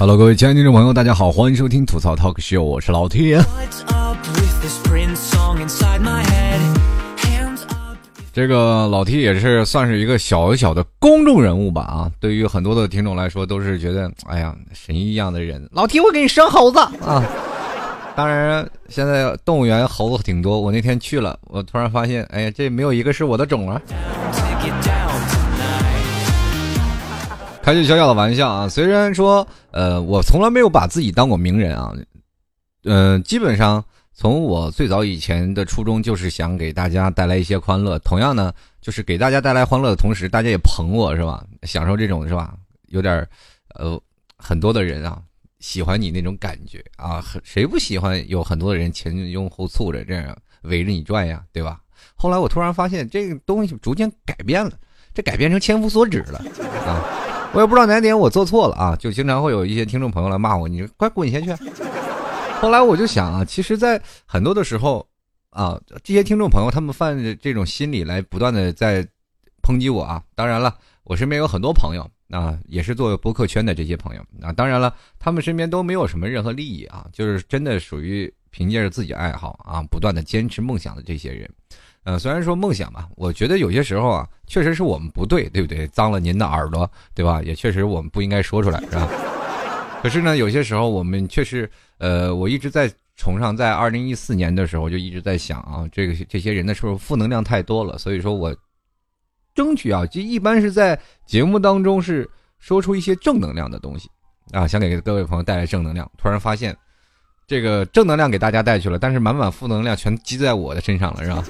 Hello，各位亲爱的听众朋友，大家好，欢迎收听吐槽 Talk Show，我是老 T。这个老 T 也是算是一个小小的公众人物吧啊，对于很多的听众来说，都是觉得哎呀神一样的人。老 T，我给你生猴子啊！当然，现在动物园猴子挺多，我那天去了，我突然发现，哎呀，这没有一个是我的种啊。开句小小的玩笑啊，虽然说，呃，我从来没有把自己当过名人啊，嗯，基本上从我最早以前的初衷就是想给大家带来一些欢乐，同样呢，就是给大家带来欢乐的同时，大家也捧我是吧？享受这种是吧？有点，呃，很多的人啊喜欢你那种感觉啊，谁不喜欢有很多的人前拥后簇着这样围着你转呀，对吧？后来我突然发现这个东西逐渐改变了，这改变成千夫所指了啊。我也不知道哪点我做错了啊，就经常会有一些听众朋友来骂我，你快滚下去。后来我就想啊，其实，在很多的时候啊，这些听众朋友他们犯这种心理来不断的在抨击我啊。当然了，我身边有很多朋友啊，也是做博客圈的这些朋友啊。当然了，他们身边都没有什么任何利益啊，就是真的属于凭借着自己爱好啊，不断的坚持梦想的这些人。呃，虽然说梦想吧，我觉得有些时候啊，确实是我们不对，对不对？脏了您的耳朵，对吧？也确实我们不应该说出来，是吧？可是呢，有些时候我们确实，呃，我一直在崇尚，在二零一四年的时候就一直在想啊，这个这些人的时候负能量太多了，所以说我争取啊，就一般是在节目当中是说出一些正能量的东西啊，想给各位朋友带来正能量。突然发现，这个正能量给大家带去了，但是满满负能量全积在我的身上了，是吧？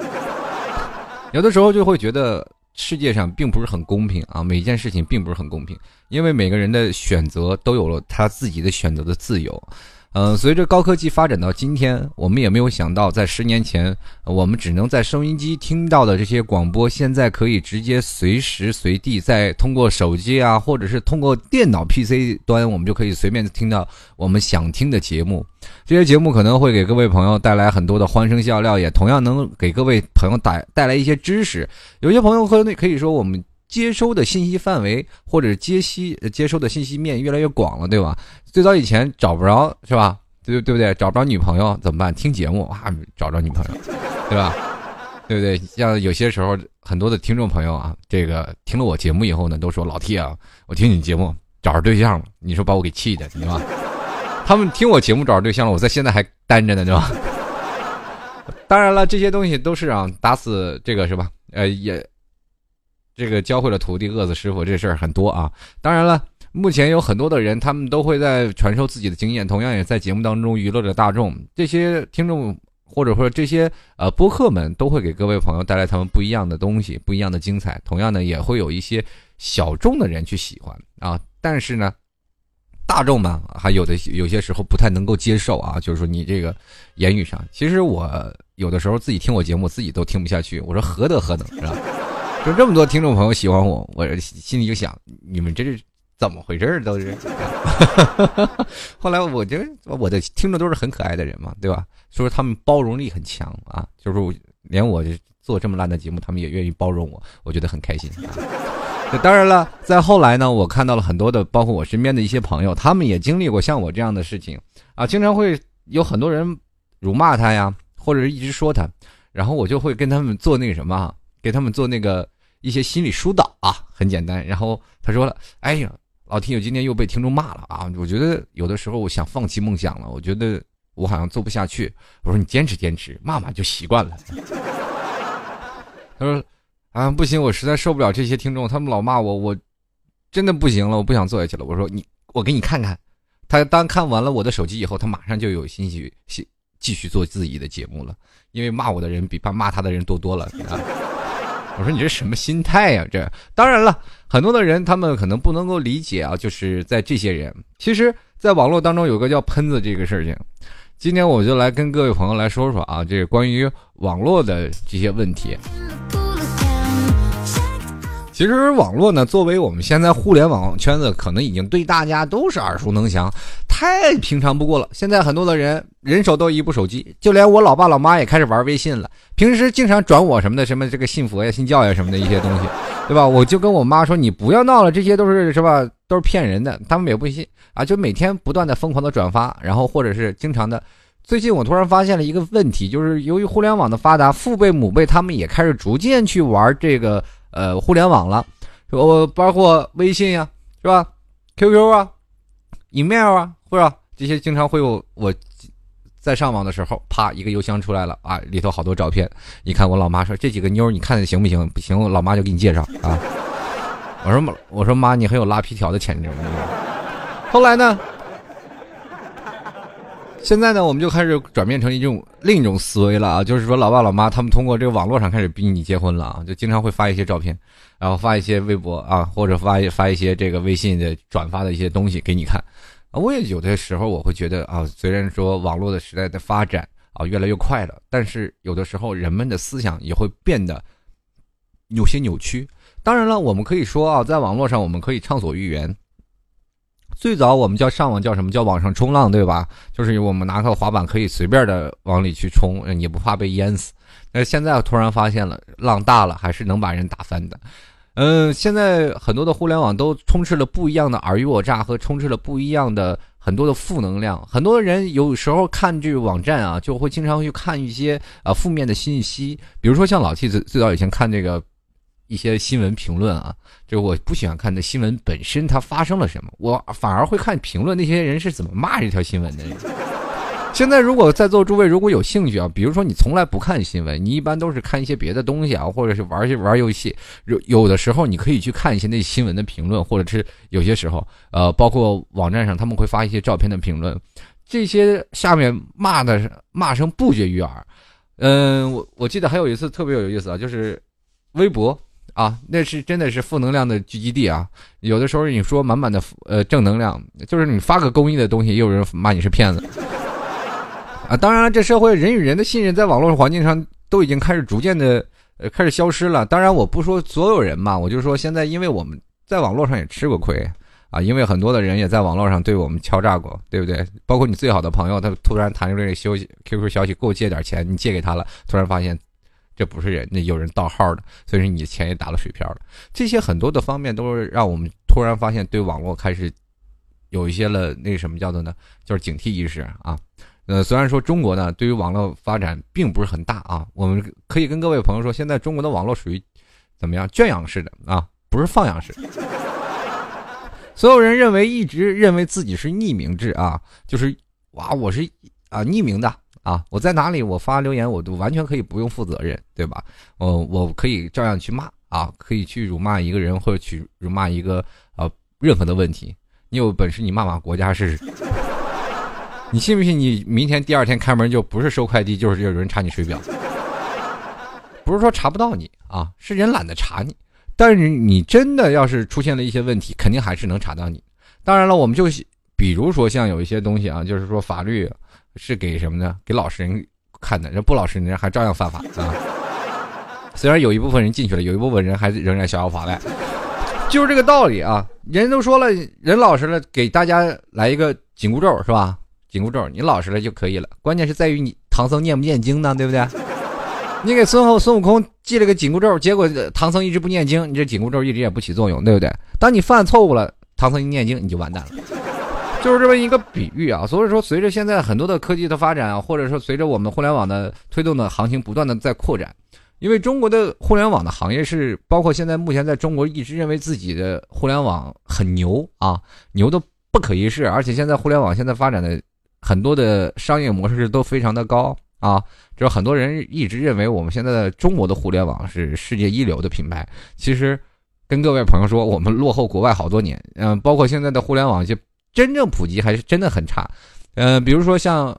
有的时候就会觉得世界上并不是很公平啊，每一件事情并不是很公平，因为每个人的选择都有了他自己的选择的自由。嗯，随着高科技发展到今天，我们也没有想到，在十年前，我们只能在收音机听到的这些广播，现在可以直接随时随地在通过手机啊，或者是通过电脑 PC 端，我们就可以随便听到我们想听的节目。这些节目可能会给各位朋友带来很多的欢声笑料，也同样能给各位朋友带带来一些知识。有些朋友可可以说我们。接收的信息范围或者接息接收的信息面越来越广了，对吧？最早以前找不着是吧？对对不对？找不着女朋友怎么办？听节目啊，找着女朋友，对吧？对不对？像有些时候很多的听众朋友啊，这个听了我节目以后呢，都说老 T 啊，我听你节目找着对象了，你说把我给气的，对吧？他们听我节目找着对象了，我在现在还单着呢，对吧？当然了，这些东西都是啊，打死这个是吧？呃，也。这个教会了徒弟，饿死师傅，这事儿很多啊。当然了，目前有很多的人，他们都会在传授自己的经验，同样也在节目当中娱乐着大众。这些听众或者说这些呃播客们，都会给各位朋友带来他们不一样的东西，不一样的精彩。同样呢，也会有一些小众的人去喜欢啊。但是呢，大众嘛，还有的有些时候不太能够接受啊。就是说你这个言语上，其实我有的时候自己听我节目，自己都听不下去。我说何德何能，是吧？就这么多听众朋友喜欢我，我心里就想，你们这是怎么回事儿都是。后来我觉得我的听众都是很可爱的人嘛，对吧？所以说他们包容力很强啊，就是连我做这么烂的节目，他们也愿意包容我，我觉得很开心。当然了，在后来呢，我看到了很多的，包括我身边的一些朋友，他们也经历过像我这样的事情啊，经常会有很多人辱骂他呀，或者是一直说他，然后我就会跟他们做那个什么。给他们做那个一些心理疏导啊，很简单。然后他说了：“哎呀，老听友今天又被听众骂了啊！我觉得有的时候我想放弃梦想了，我觉得我好像做不下去。”我说：“你坚持坚持，骂骂就习惯了。”他说：“啊，不行，我实在受不了这些听众，他们老骂我，我真的不行了，我不想做下去了。”我说：“你，我给你看看。”他当看完了我的手机以后，他马上就有兴趣继继续做自己的节目了，因为骂我的人比骂骂他的人多多了。我说你这什么心态呀？这当然了，很多的人他们可能不能够理解啊，就是在这些人，其实，在网络当中有个叫喷子这个事情。今天我就来跟各位朋友来说说啊，这个关于网络的这些问题。其实网络呢，作为我们现在互联网圈子，可能已经对大家都是耳熟能详，太平常不过了。现在很多的人人手都一部手机，就连我老爸老妈也开始玩微信了。平时经常转我什么的，什么这个信佛呀、信教呀什么的一些东西，对吧？我就跟我妈说，你不要闹了，这些都是是吧？都是骗人的，他们也不信啊，就每天不断的疯狂的转发，然后或者是经常的。最近我突然发现了一个问题，就是由于互联网的发达，父辈母辈他们也开始逐渐去玩这个呃互联网了，我包括微信呀，是吧？QQ 啊，email 啊，或者这些经常会有我。在上网的时候，啪，一个邮箱出来了啊，里头好多照片。一看，我老妈说这几个妞，你看行不行？不行，我老妈就给你介绍啊。我说我说妈，你很有拉皮条的潜质。后来呢？现在呢，我们就开始转变成一种另一种思维了啊，就是说，老爸老妈他们通过这个网络上开始逼你结婚了啊，就经常会发一些照片，然后发一些微博啊，或者发一发一些这个微信的转发的一些东西给你看。我也有的时候我会觉得啊，虽然说网络的时代的发展啊越来越快了，但是有的时候人们的思想也会变得有些扭曲。当然了，我们可以说啊，在网络上我们可以畅所欲言。最早我们叫上网叫什么叫网上冲浪，对吧？就是我们拿个滑板可以随便的往里去冲，也不怕被淹死。那现在突然发现了，浪大了还是能把人打翻的。嗯，现在很多的互联网都充斥了不一样的尔虞我诈和充斥了不一样的很多的负能量。很多人有时候看这个网站啊，就会经常去看一些啊负面的信息，比如说像老 T 最最早以前看这个一些新闻评论啊，就是我不喜欢看的新闻本身它发生了什么，我反而会看评论那些人是怎么骂这条新闻的。现在，如果在座诸位如果有兴趣啊，比如说你从来不看新闻，你一般都是看一些别的东西啊，或者是玩些玩游戏，有有的时候你可以去看一些那新闻的评论，或者是有些时候，呃，包括网站上他们会发一些照片的评论，这些下面骂的骂声不绝于耳。嗯，我我记得还有一次特别有意思啊，就是微博啊，那是真的是负能量的聚集地啊。有的时候你说满满的呃正能量，就是你发个公益的东西，也有人骂你是骗子。啊，当然了，这社会人与人的信任在网络环境上都已经开始逐渐的呃开始消失了。当然，我不说所有人嘛，我就说现在，因为我们在网络上也吃过亏啊，因为很多的人也在网络上对我们敲诈过，对不对？包括你最好的朋友，他突然弹出这个消息 QQ 消息，给我借点钱，你借给他了，突然发现这不是人，那有人盗号的，所以说你的钱也打了水漂了。这些很多的方面都是让我们突然发现对网络开始有一些了那什么叫做呢？就是警惕意识啊。呃，虽然说中国呢，对于网络发展并不是很大啊，我们可以跟各位朋友说，现在中国的网络属于怎么样圈养式的啊，不是放养式。所有人认为一直认为自己是匿名制啊，就是哇，我是啊匿名的啊，我在哪里我发留言我都完全可以不用负责任，对吧？我我可以照样去骂啊，可以去辱骂一个人或者去辱骂一个呃任何的问题，你有本事你骂骂国家试试。你信不信？你明天第二天开门就不是收快递，就是有人查你水表。不是说查不到你啊，是人懒得查你。但是你真的要是出现了一些问题，肯定还是能查到你。当然了，我们就比如说像有一些东西啊，就是说法律是给什么呢？给老实人看的，人不老实人还照样犯法啊。虽然有一部分人进去了，有一部分人还仍然逍遥法外，就是这个道理啊。人都说了，人老实了，给大家来一个紧箍咒，是吧？紧箍咒，你老实了就可以了。关键是在于你唐僧念不念经呢，对不对？你给孙后孙悟空系了个紧箍咒，结果唐僧一直不念经，你这紧箍咒一直也不起作用，对不对？当你犯错误了，唐僧一念经，你就完蛋了。就是这么一个比喻啊。所以说，随着现在很多的科技的发展啊，或者说随着我们互联网的推动的行情不断的在扩展，因为中国的互联网的行业是包括现在目前在中国一直认为自己的互联网很牛啊，牛的不可一世，而且现在互联网现在发展的。很多的商业模式都非常的高啊，就是很多人一直认为我们现在的中国的互联网是世界一流的品牌。其实，跟各位朋友说，我们落后国外好多年。嗯，包括现在的互联网就真正普及还是真的很差。嗯，比如说像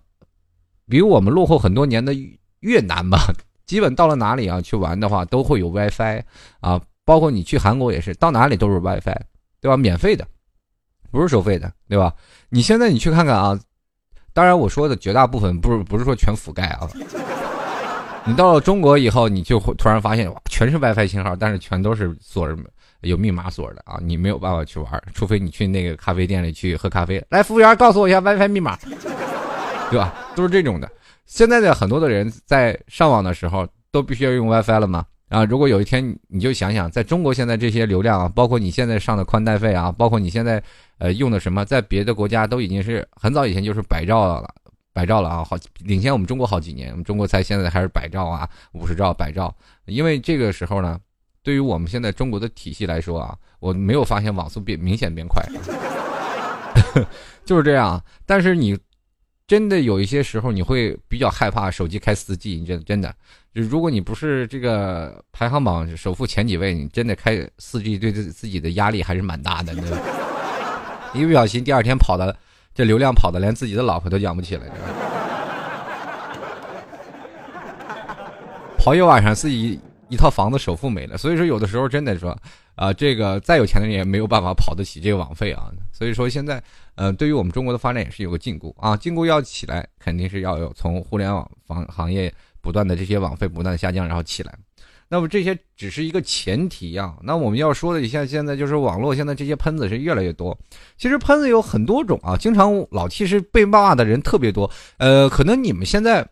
比我们落后很多年的越南吧，基本到了哪里啊去玩的话都会有 WiFi 啊，包括你去韩国也是，到哪里都是 WiFi，对吧？免费的，不是收费的，对吧？你现在你去看看啊。当然，我说的绝大部分不是不是说全覆盖啊。你到了中国以后，你就会突然发现，哇，全是 WiFi 信号，但是全都是锁着，有密码锁的啊，你没有办法去玩，除非你去那个咖啡店里去喝咖啡。来，服务员，告诉我一下 WiFi 密码，对吧？都是这种的。现在的很多的人在上网的时候，都必须要用 WiFi 了嘛？啊，如果有一天你就想想，在中国现在这些流量啊，包括你现在上的宽带费啊，包括你现在呃用的什么，在别的国家都已经是很早以前就是百兆了，百兆了啊，好领先我们中国好几年，我们中国才现在还是百兆啊，五十兆、百兆。因为这个时候呢，对于我们现在中国的体系来说啊，我没有发现网速变明显变快，就是这样。但是你。真的有一些时候，你会比较害怕手机开四 G。你真真的，就如果你不是这个排行榜首富前几位，你真的开四 G，对自自己的压力还是蛮大的。一不小心，第二天跑的这流量跑的，连自己的老婆都养不起来。跑一晚上，自己一套房子首付没了。所以说，有的时候真的说。啊，这个再有钱的人也没有办法跑得起这个网费啊，所以说现在，呃，对于我们中国的发展也是有个禁锢啊，禁锢要起来，肯定是要有从互联网房行业不断的这些网费不断的下降，然后起来。那么这些只是一个前提啊，那我们要说的，像现在就是网络现在这些喷子是越来越多，其实喷子有很多种啊，经常老 T 是被骂的人特别多，呃，可能你们现在，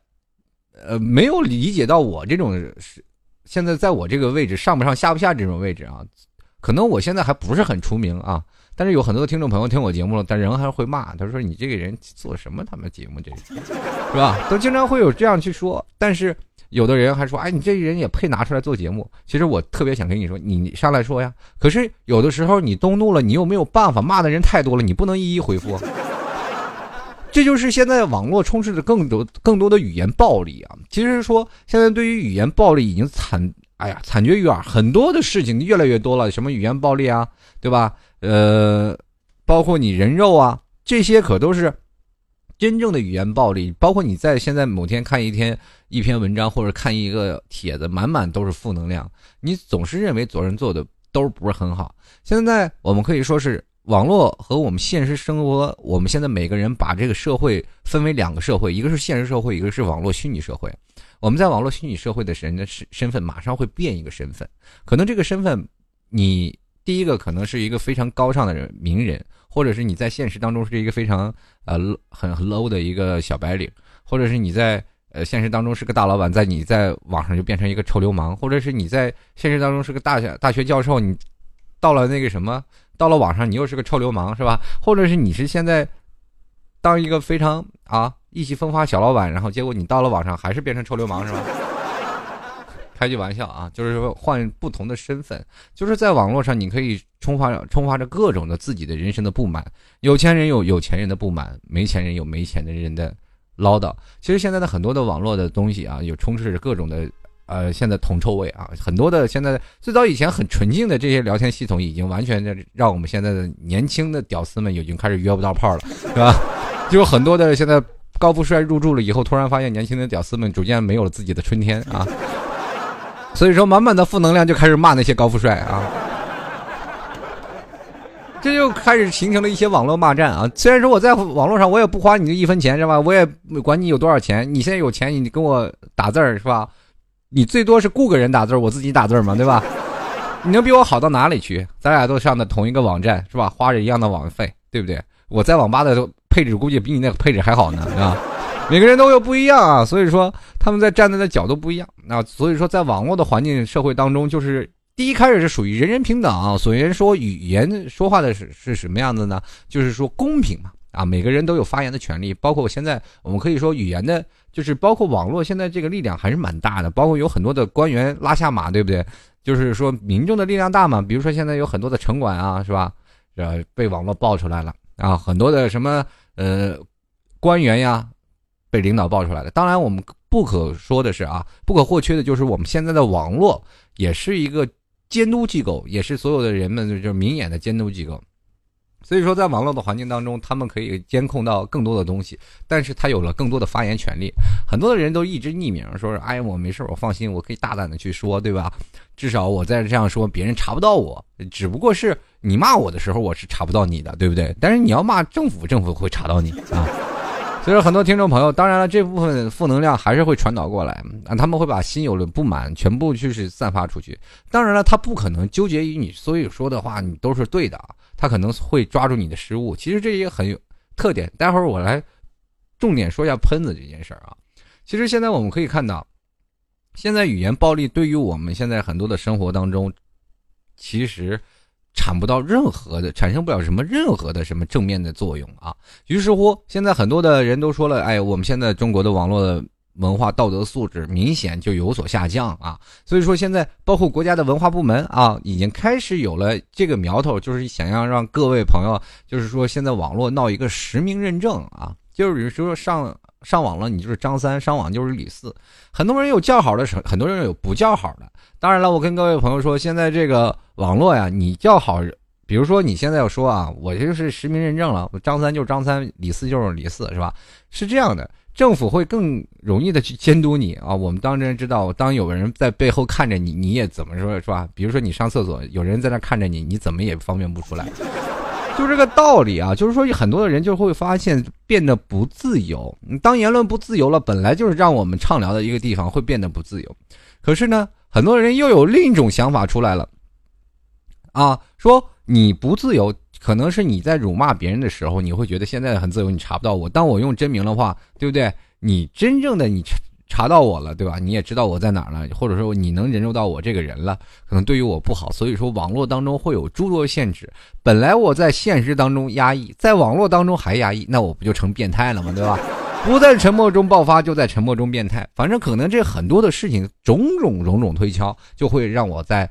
呃，没有理解到我这种是现在在我这个位置上不上下不下这种位置啊。可能我现在还不是很出名啊，但是有很多的听众朋友听我节目了，但人还是会骂，他说你这个人做什么他妈节目这是，是吧？都经常会有这样去说，但是有的人还说，哎，你这人也配拿出来做节目？其实我特别想跟你说，你上来说呀。可是有的时候你动怒了，你又没有办法，骂的人太多了，你不能一一回复。这就是现在网络充斥着更多更多的语言暴力啊。其实说现在对于语言暴力已经惨。哎呀，惨绝于耳，很多的事情越来越多了，什么语言暴力啊，对吧？呃，包括你人肉啊，这些可都是真正的语言暴力。包括你在现在某天看一天一篇文章或者看一个帖子，满满都是负能量，你总是认为昨人做的都不是很好。现在我们可以说是网络和我们现实生活，我们现在每个人把这个社会分为两个社会，一个是现实社会，一个是网络虚拟社会。我们在网络虚拟社会的人的身身份马上会变一个身份，可能这个身份，你第一个可能是一个非常高尚的人名人，或者是你在现实当中是一个非常呃很 low 的一个小白领，或者是你在呃现实当中是个大老板，在你在网上就变成一个臭流氓，或者是你在现实当中是个大学大学教授，你到了那个什么，到了网上你又是个臭流氓，是吧？或者是你是现在当一个非常啊。意气风发小老板，然后结果你到了网上还是变成臭流氓是吧？开句玩笑啊，就是说换不同的身份，就是在网络上你可以充发充发着各种的自己的人生的不满。有钱人有有钱人的不满，没钱人有没钱的人的唠叨。其实现在的很多的网络的东西啊，有充斥着各种的呃现在铜臭味啊，很多的现在最早以前很纯净的这些聊天系统，已经完全的让我们现在的年轻的屌丝们已经开始约不到炮了，是吧？就很多的现在。高富帅入住了以后，突然发现年轻的屌丝们逐渐没有了自己的春天啊，所以说满满的负能量就开始骂那些高富帅啊，这就开始形成了一些网络骂战啊。虽然说我在网络上我也不花你的一分钱是吧？我也管你有多少钱，你现在有钱你跟我打字儿是吧？你最多是雇个人打字儿，我自己打字儿嘛，对吧？你能比我好到哪里去？咱俩都上的同一个网站是吧？花着一样的网费，对不对？我在网吧的。配置估计比你那个配置还好呢，是吧？每个人都有不一样啊，所以说他们在站在的角度不一样。那所以说，在网络的环境社会当中，就是第一开始是属于人人平等啊。所以说，语言说话的是是什么样子呢？就是说公平嘛，啊，每个人都有发言的权利。包括现在我们可以说语言的，就是包括网络现在这个力量还是蛮大的。包括有很多的官员拉下马，对不对？就是说民众的力量大嘛。比如说现在有很多的城管啊，是吧？呃，被网络爆出来了。啊，很多的什么呃官员呀，被领导爆出来了。当然，我们不可说的是啊，不可或缺的就是我们现在的网络也是一个监督机构，也是所有的人们就是明眼的监督机构。所以说，在网络的环境当中，他们可以监控到更多的东西，但是他有了更多的发言权利。很多的人都一直匿名，说是哎，我没事，我放心，我可以大胆的去说，对吧？至少我在这样说，别人查不到我。只不过是你骂我的时候，我是查不到你的，对不对？但是你要骂政府，政府会查到你啊。所以说，很多听众朋友，当然了，这部分负能量还是会传导过来啊，他们会把心有的不满全部就是散发出去。当然了，他不可能纠结于你所有说的话，你都是对的啊。他可能会抓住你的失误，其实这也很有特点。待会儿我来重点说一下喷子这件事儿啊。其实现在我们可以看到，现在语言暴力对于我们现在很多的生活当中，其实产不到任何的，产生不了什么任何的什么正面的作用啊。于是乎，现在很多的人都说了，哎，我们现在中国的网络文化道德素质明显就有所下降啊。所以说，现在包括国家的文化部门啊，已经开始有了这个苗头，就是想要让各位朋友，就是说现在网络闹一个实名认证啊，就是比如说上。上网了，你就是张三；上网就是李四。很多人有叫好的，很多人有不叫好的。当然了，我跟各位朋友说，现在这个网络呀，你叫好，比如说你现在要说啊，我就是实名认证了，我张三就是张三，李四就是李四，是吧？是这样的，政府会更容易的去监督你啊。我们当然知道，当有人在背后看着你，你也怎么说，是吧？比如说你上厕所，有人在那看着你，你怎么也方便不出来。就这个道理啊，就是说很多的人就会发现变得不自由。当言论不自由了，本来就是让我们畅聊的一个地方，会变得不自由。可是呢，很多人又有另一种想法出来了，啊，说你不自由，可能是你在辱骂别人的时候，你会觉得现在很自由，你查不到我。当我用真名的话，对不对？你真正的你。查到我了，对吧？你也知道我在哪儿了，或者说你能人肉到我这个人了，可能对于我不好。所以说，网络当中会有诸多限制。本来我在现实当中压抑，在网络当中还压抑，那我不就成变态了吗？对吧？不在沉默中爆发，就在沉默中变态。反正可能这很多的事情，种种种种推敲，就会让我在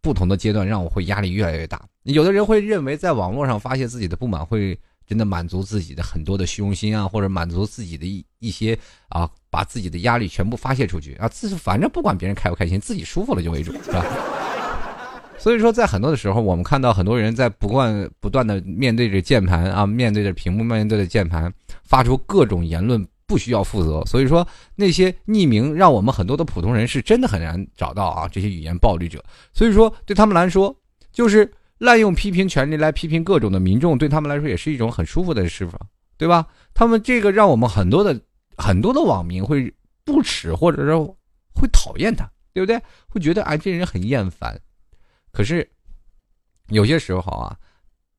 不同的阶段，让我会压力越来越大。有的人会认为，在网络上发泄自己的不满，会真的满足自己的很多的虚荣心啊，或者满足自己的一一些啊。把自己的压力全部发泄出去啊！自反正不管别人开不开心，自己舒服了就为主，是吧？所以说，在很多的时候，我们看到很多人在不断不断的面对着键盘啊，面对着屏幕，面对着键盘，发出各种言论，不需要负责。所以说，那些匿名让我们很多的普通人是真的很难找到啊！这些语言暴力者，所以说对他们来说，就是滥用批评权利来批评各种的民众，对他们来说也是一种很舒服的释放，对吧？他们这个让我们很多的。很多的网民会不耻，或者说会讨厌他，对不对？会觉得哎，这人很厌烦。可是有些时候啊，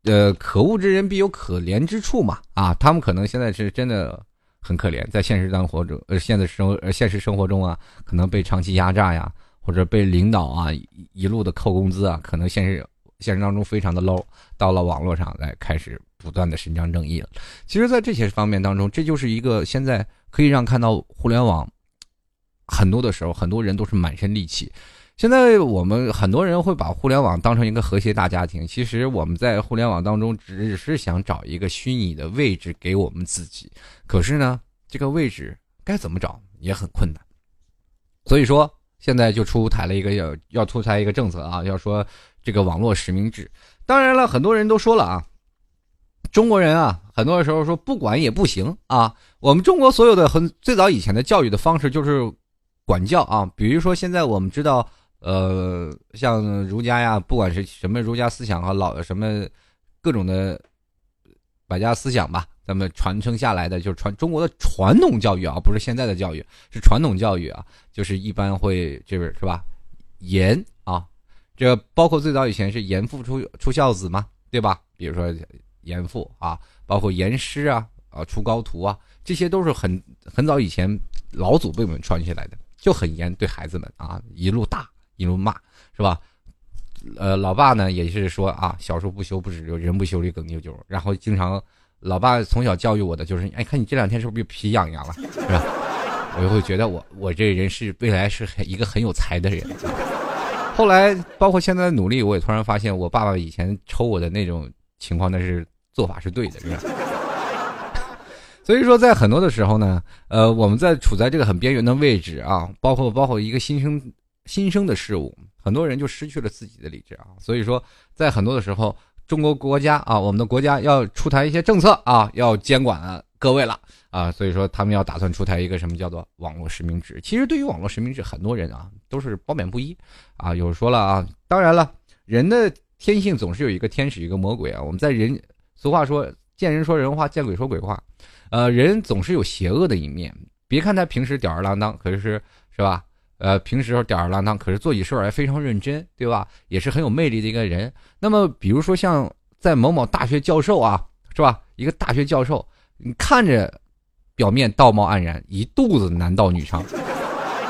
呃，可恶之人必有可怜之处嘛。啊，他们可能现在是真的很可怜，在现实生活中，呃，现在生呃现实生活中啊，可能被长期压榨呀，或者被领导啊一路的扣工资啊，可能现实现实当中非常的 low，到了网络上来开始不断的伸张正义了。其实，在这些方面当中，这就是一个现在。可以让看到互联网，很多的时候，很多人都是满身戾气。现在我们很多人会把互联网当成一个和谐大家庭，其实我们在互联网当中只是想找一个虚拟的位置给我们自己。可是呢，这个位置该怎么找也很困难。所以说，现在就出台了一个要要出台一个政策啊，要说这个网络实名制。当然了，很多人都说了啊。中国人啊，很多时候说不管也不行啊。我们中国所有的很最早以前的教育的方式就是管教啊。比如说现在我们知道，呃，像儒家呀，不管是什么儒家思想和老什么各种的百家思想吧，咱们传承下来的就是传中国的传统教育啊，不是现在的教育，是传统教育啊，就是一般会这边是吧？严这包括最早以前是严父出出孝子嘛，对吧？比如说。严父啊，包括严师啊，啊出高徒啊，这些都是很很早以前老祖辈们传下来的，就很严对孩子们啊，一路打一路骂，是吧？呃，老爸呢也是说啊，小时候不修不止，人不修理耿啾啾。然后经常，老爸从小教育我的就是，哎，看你这两天是不是皮痒痒了，是吧？我就会觉得我我这人是未来是一个很有才的人。后来包括现在的努力，我也突然发现，我爸爸以前抽我的那种情况，那是。做法是对的，是吧？所以说，在很多的时候呢，呃，我们在处在这个很边缘的位置啊，包括包括一个新生新生的事物，很多人就失去了自己的理智啊。所以说，在很多的时候，中国国家啊，我们的国家要出台一些政策啊，要监管各位了啊。所以说，他们要打算出台一个什么叫做网络实名制。其实，对于网络实名制，很多人啊都是褒贬不一啊。有说了啊，当然了，人的天性总是有一个天使一个魔鬼啊。我们在人。俗话说：“见人说人话，见鬼说鬼话。”呃，人总是有邪恶的一面。别看他平时吊儿郎当，可是是吧？呃，平时吊儿郎当，可是做起事儿来非常认真，对吧？也是很有魅力的一个人。那么，比如说像在某某大学教授啊，是吧？一个大学教授，你看着表面道貌岸然，一肚子男盗女娼，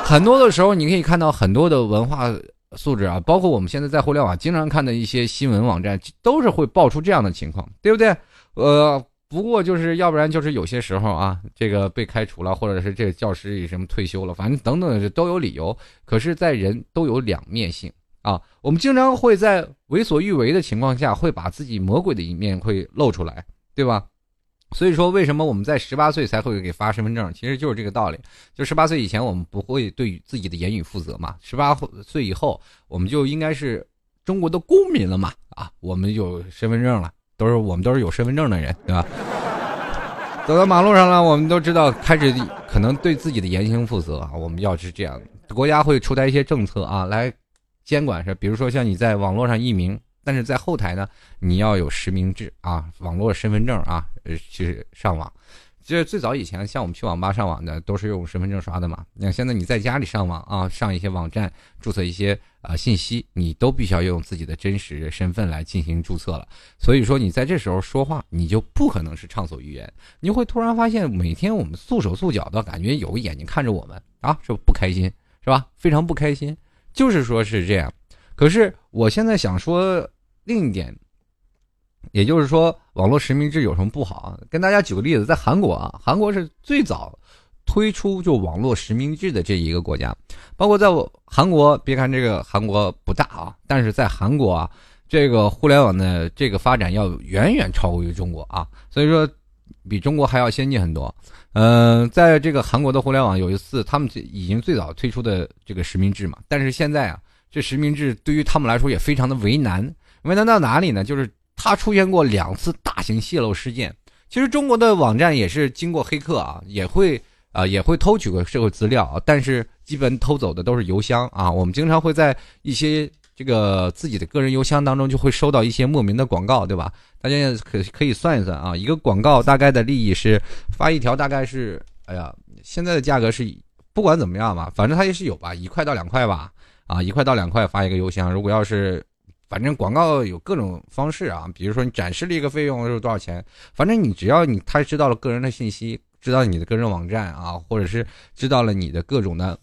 很多的时候，你可以看到很多的文化素质啊，包括我们现在在互联网经常看的一些新闻网站，都是会爆出这样的情况，对不对？呃，不过就是要不然就是有些时候啊，这个被开除了，或者是这个教师什么退休了，反正等等都有理由。可是，在人都有两面性啊，我们经常会在为所欲为的情况下，会把自己魔鬼的一面会露出来，对吧？所以说，为什么我们在十八岁才会给发身份证？其实就是这个道理。就十八岁以前，我们不会对自己的言语负责嘛。十八岁以后，我们就应该是中国的公民了嘛。啊，我们有身份证了，都是我们都是有身份证的人，对吧？走到马路上了，我们都知道开始可能对自己的言行负责啊。我们要是这样，国家会出台一些政策啊，来监管是，比如说像你在网络上匿名。但是在后台呢，你要有实名制啊，网络身份证啊，呃，去上网。这最早以前，像我们去网吧上网的，都是用身份证刷的嘛。那现在你在家里上网啊，上一些网站注册一些啊信息，你都必须要用自己的真实身份来进行注册了。所以说，你在这时候说话，你就不可能是畅所欲言。你会突然发现，每天我们束手束脚的感觉，有个眼睛看着我们啊，是不开心是吧？非常不开心，就是说是这样。可是我现在想说。另一点，也就是说，网络实名制有什么不好啊？跟大家举个例子，在韩国啊，韩国是最早推出就网络实名制的这一个国家。包括在韩国，别看这个韩国不大啊，但是在韩国啊，这个互联网的这个发展要远远超过于中国啊，所以说比中国还要先进很多。嗯，在这个韩国的互联网，有一次他们已经最早推出的这个实名制嘛，但是现在啊，这实名制对于他们来说也非常的为难。为难到哪里呢？就是它出现过两次大型泄露事件。其实中国的网站也是经过黑客啊，也会啊也会偷取过社会资料，但是基本偷走的都是邮箱啊。我们经常会在一些这个自己的个人邮箱当中就会收到一些莫名的广告，对吧？大家可可以算一算啊，一个广告大概的利益是发一条大概是，哎呀，现在的价格是不管怎么样吧，反正它也是有吧，一块到两块吧，啊，一块到两块发一个邮箱，如果要是。反正广告有各种方式啊，比如说你展示了一个费用是多少钱，反正你只要你他知道了个人的信息，知道你的个人网站啊，或者是知道了你的各种的，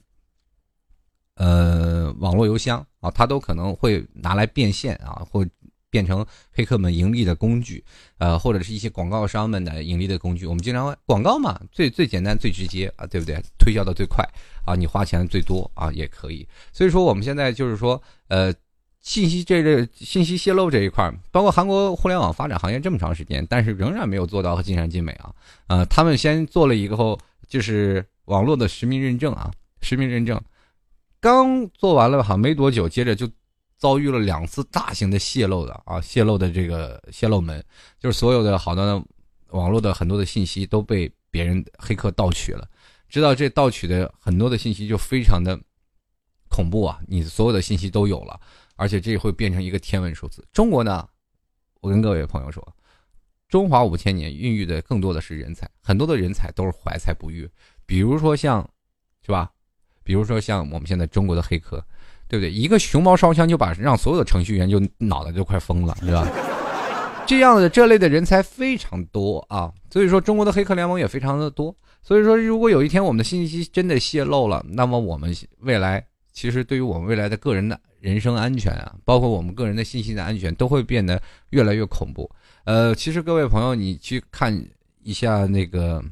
呃，网络邮箱啊，他都可能会拿来变现啊，或变成黑客们盈利的工具，呃，或者是一些广告商们的盈利的工具。我们经常广告嘛，最最简单最直接啊，对不对？推销的最快啊，你花钱最多啊，也可以。所以说我们现在就是说，呃。信息这类信息泄露这一块，包括韩国互联网发展行业这么长时间，但是仍然没有做到和尽善尽美啊。呃，他们先做了一个后，就是网络的实名认证啊，实名认证刚做完了哈，没多久，接着就遭遇了两次大型的泄露的啊，泄露的这个泄露门，就是所有的好多的网络的很多的信息都被别人黑客盗取了，知道这盗取的很多的信息就非常的恐怖啊，你所有的信息都有了。而且这会变成一个天文数字。中国呢，我跟各位朋友说，中华五千年孕育的更多的是人才，很多的人才都是怀才不遇。比如说像，是吧？比如说像我们现在中国的黑客，对不对？一个熊猫烧香就把让所有的程序员就脑袋就快疯了，是吧？这样的这类的人才非常多啊，所以说中国的黑客联盟也非常的多。所以说，如果有一天我们的信息真的泄露了，那么我们未来其实对于我们未来的个人的。人身安全啊，包括我们个人的信息的安全，都会变得越来越恐怖。呃，其实各位朋友，你去看一下那个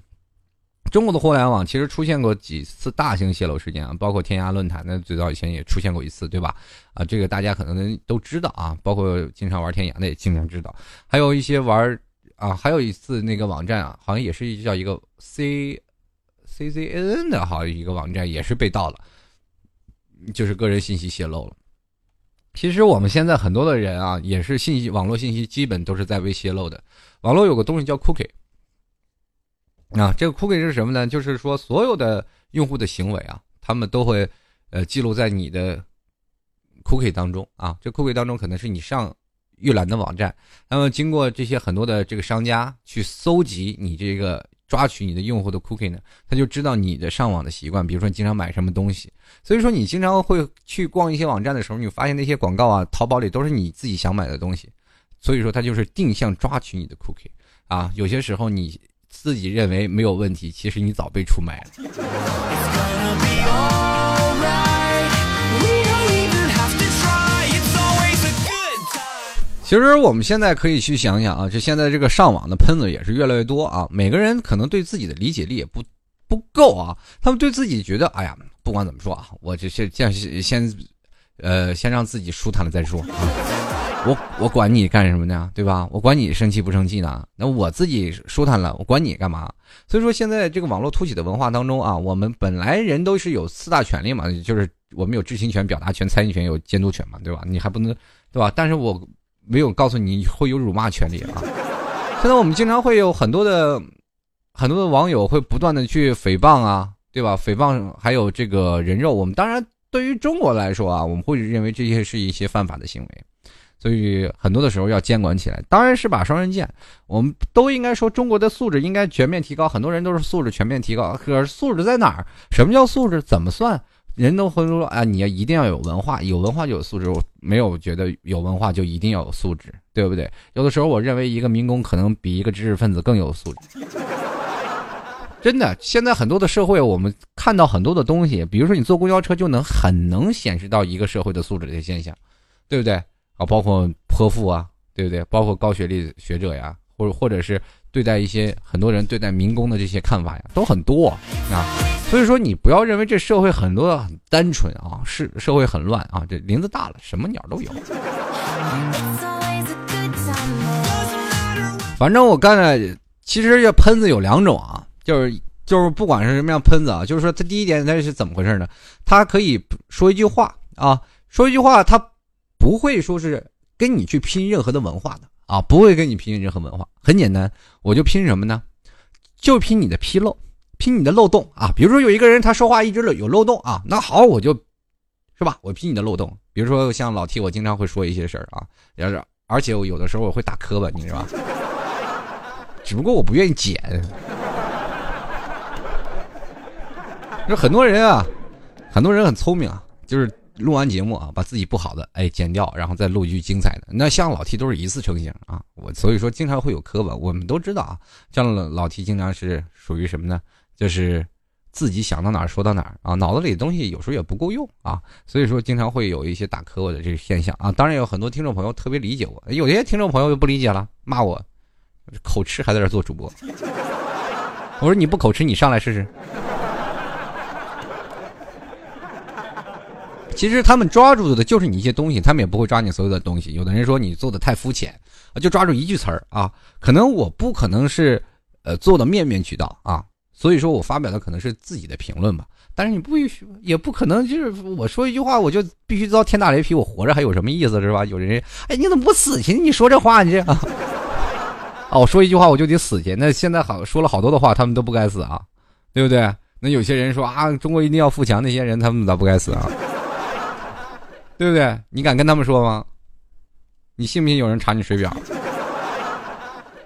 中国的互联网，其实出现过几次大型泄露事件啊，包括天涯论坛的最早以前也出现过一次，对吧？啊，这个大家可能都知道啊，包括经常玩天涯的也经常知道，还有一些玩啊，还有一次那个网站啊，好像也是叫一个 C C C N N 的，好一个网站也是被盗了，就是个人信息泄露了。其实我们现在很多的人啊，也是信息网络信息基本都是在被泄露的。网络有个东西叫 cookie，啊，这个 cookie 是什么呢？就是说所有的用户的行为啊，他们都会呃记录在你的 cookie 当中啊。这 cookie 当中可能是你上预览的网站，那么经过这些很多的这个商家去搜集你这个。抓取你的用户的 cookie 呢，他就知道你的上网的习惯，比如说你经常买什么东西，所以说你经常会去逛一些网站的时候，你发现那些广告啊，淘宝里都是你自己想买的东西，所以说他就是定向抓取你的 cookie 啊，有些时候你自己认为没有问题，其实你早被出卖了。其实我们现在可以去想想啊，就现在这个上网的喷子也是越来越多啊。每个人可能对自己的理解力也不不够啊，他们对自己觉得，哎呀，不管怎么说啊，我就先先先，呃，先让自己舒坦了再说啊。我我管你干什么呢？对吧？我管你生气不生气呢？那我自己舒坦了，我管你干嘛？所以说，现在这个网络凸起的文化当中啊，我们本来人都是有四大权利嘛，就是我们有知情权、表达权、参与权、有监督权嘛，对吧？你还不能，对吧？但是我。没有告诉你会有辱骂权利啊！现在我们经常会有很多的很多的网友会不断的去诽谤啊，对吧？诽谤还有这个人肉，我们当然对于中国来说啊，我们会认为这些是一些犯法的行为，所以很多的时候要监管起来。当然是把双刃剑，我们都应该说中国的素质应该全面提高。很多人都是素质全面提高，可是素质在哪儿？什么叫素质？怎么算？人都会说啊，你要一定要有文化，有文化就有素质。我没有觉得有文化就一定要有素质，对不对？有的时候我认为一个民工可能比一个知识分子更有素质。真的，现在很多的社会，我们看到很多的东西，比如说你坐公交车就能很能显示到一个社会的素质的现象，对不对？啊，包括泼妇啊，对不对？包括高学历学者呀，或者或者是对待一些很多人对待民工的这些看法呀，都很多啊。所以说，你不要认为这社会很多很单纯啊，是社会很乱啊。这林子大了，什么鸟都有。反正我刚才其实这喷子有两种啊，就是就是不管是什么样喷子啊，就是说他第一点他是怎么回事呢？他可以说一句话啊，说一句话，他不会说是跟你去拼任何的文化的啊，不会跟你拼任何文化。很简单，我就拼什么呢？就拼你的纰漏。拼你的漏洞啊！比如说有一个人他说话一直有漏洞啊，那好，我就，是吧？我拼你的漏洞。比如说像老 T，我经常会说一些事儿啊，要是而且我有的时候我会打磕巴，你知道吧？只不过我不愿意剪。就很多人啊，很多人很聪明啊，就是录完节目啊，把自己不好的哎剪掉，然后再录一句精彩的。那像老 T 都是一次成型啊，我所以说经常会有磕巴。我们都知道啊，像老 T 经常是属于什么呢？就是自己想到哪儿说到哪儿啊，脑子里的东西有时候也不够用啊，所以说经常会有一些打磕巴的这个现象啊。当然有很多听众朋友特别理解我，有些听众朋友就不理解了，骂我口吃还在这做主播。我说你不口吃，你上来试试。其实他们抓住的就是你一些东西，他们也不会抓你所有的东西。有的人说你做的太肤浅就抓住一句词儿啊，可能我不可能是呃做的面面俱到啊。所以说我发表的可能是自己的评论吧，但是你不许，也不可能就是我说一句话我就必须遭天打雷劈，我活着还有什么意思是吧？有人哎，你怎么不死去？你说这话你这 啊？哦，我说一句话我就得死去，那现在好说了好多的话，他们都不该死啊，对不对？那有些人说啊，中国一定要富强，那些人他们咋不该死啊？对不对？你敢跟他们说吗？你信不信有人查你水表？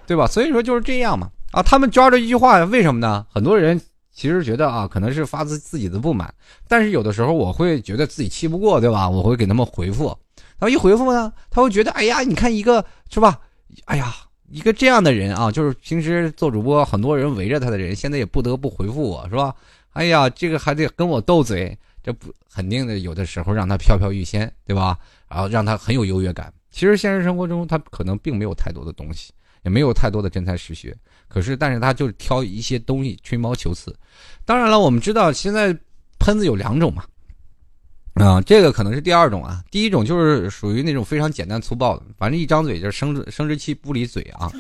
对吧？所以说就是这样嘛。啊，他们抓着一句话，为什么呢？很多人其实觉得啊，可能是发自自己的不满，但是有的时候我会觉得自己气不过，对吧？我会给他们回复，然后一回复呢，他会觉得，哎呀，你看一个是吧？哎呀，一个这样的人啊，就是平时做主播，很多人围着他的人，现在也不得不回复我，是吧？哎呀，这个还得跟我斗嘴，这不肯定的，有的时候让他飘飘欲仙，对吧？然后让他很有优越感。其实现实生活中，他可能并没有太多的东西，也没有太多的真才实学。可是，但是他就挑一些东西吹毛求疵。当然了，我们知道现在喷子有两种嘛，啊，这个可能是第二种啊。第一种就是属于那种非常简单粗暴的，反正一张嘴就是生殖生殖器不离嘴啊。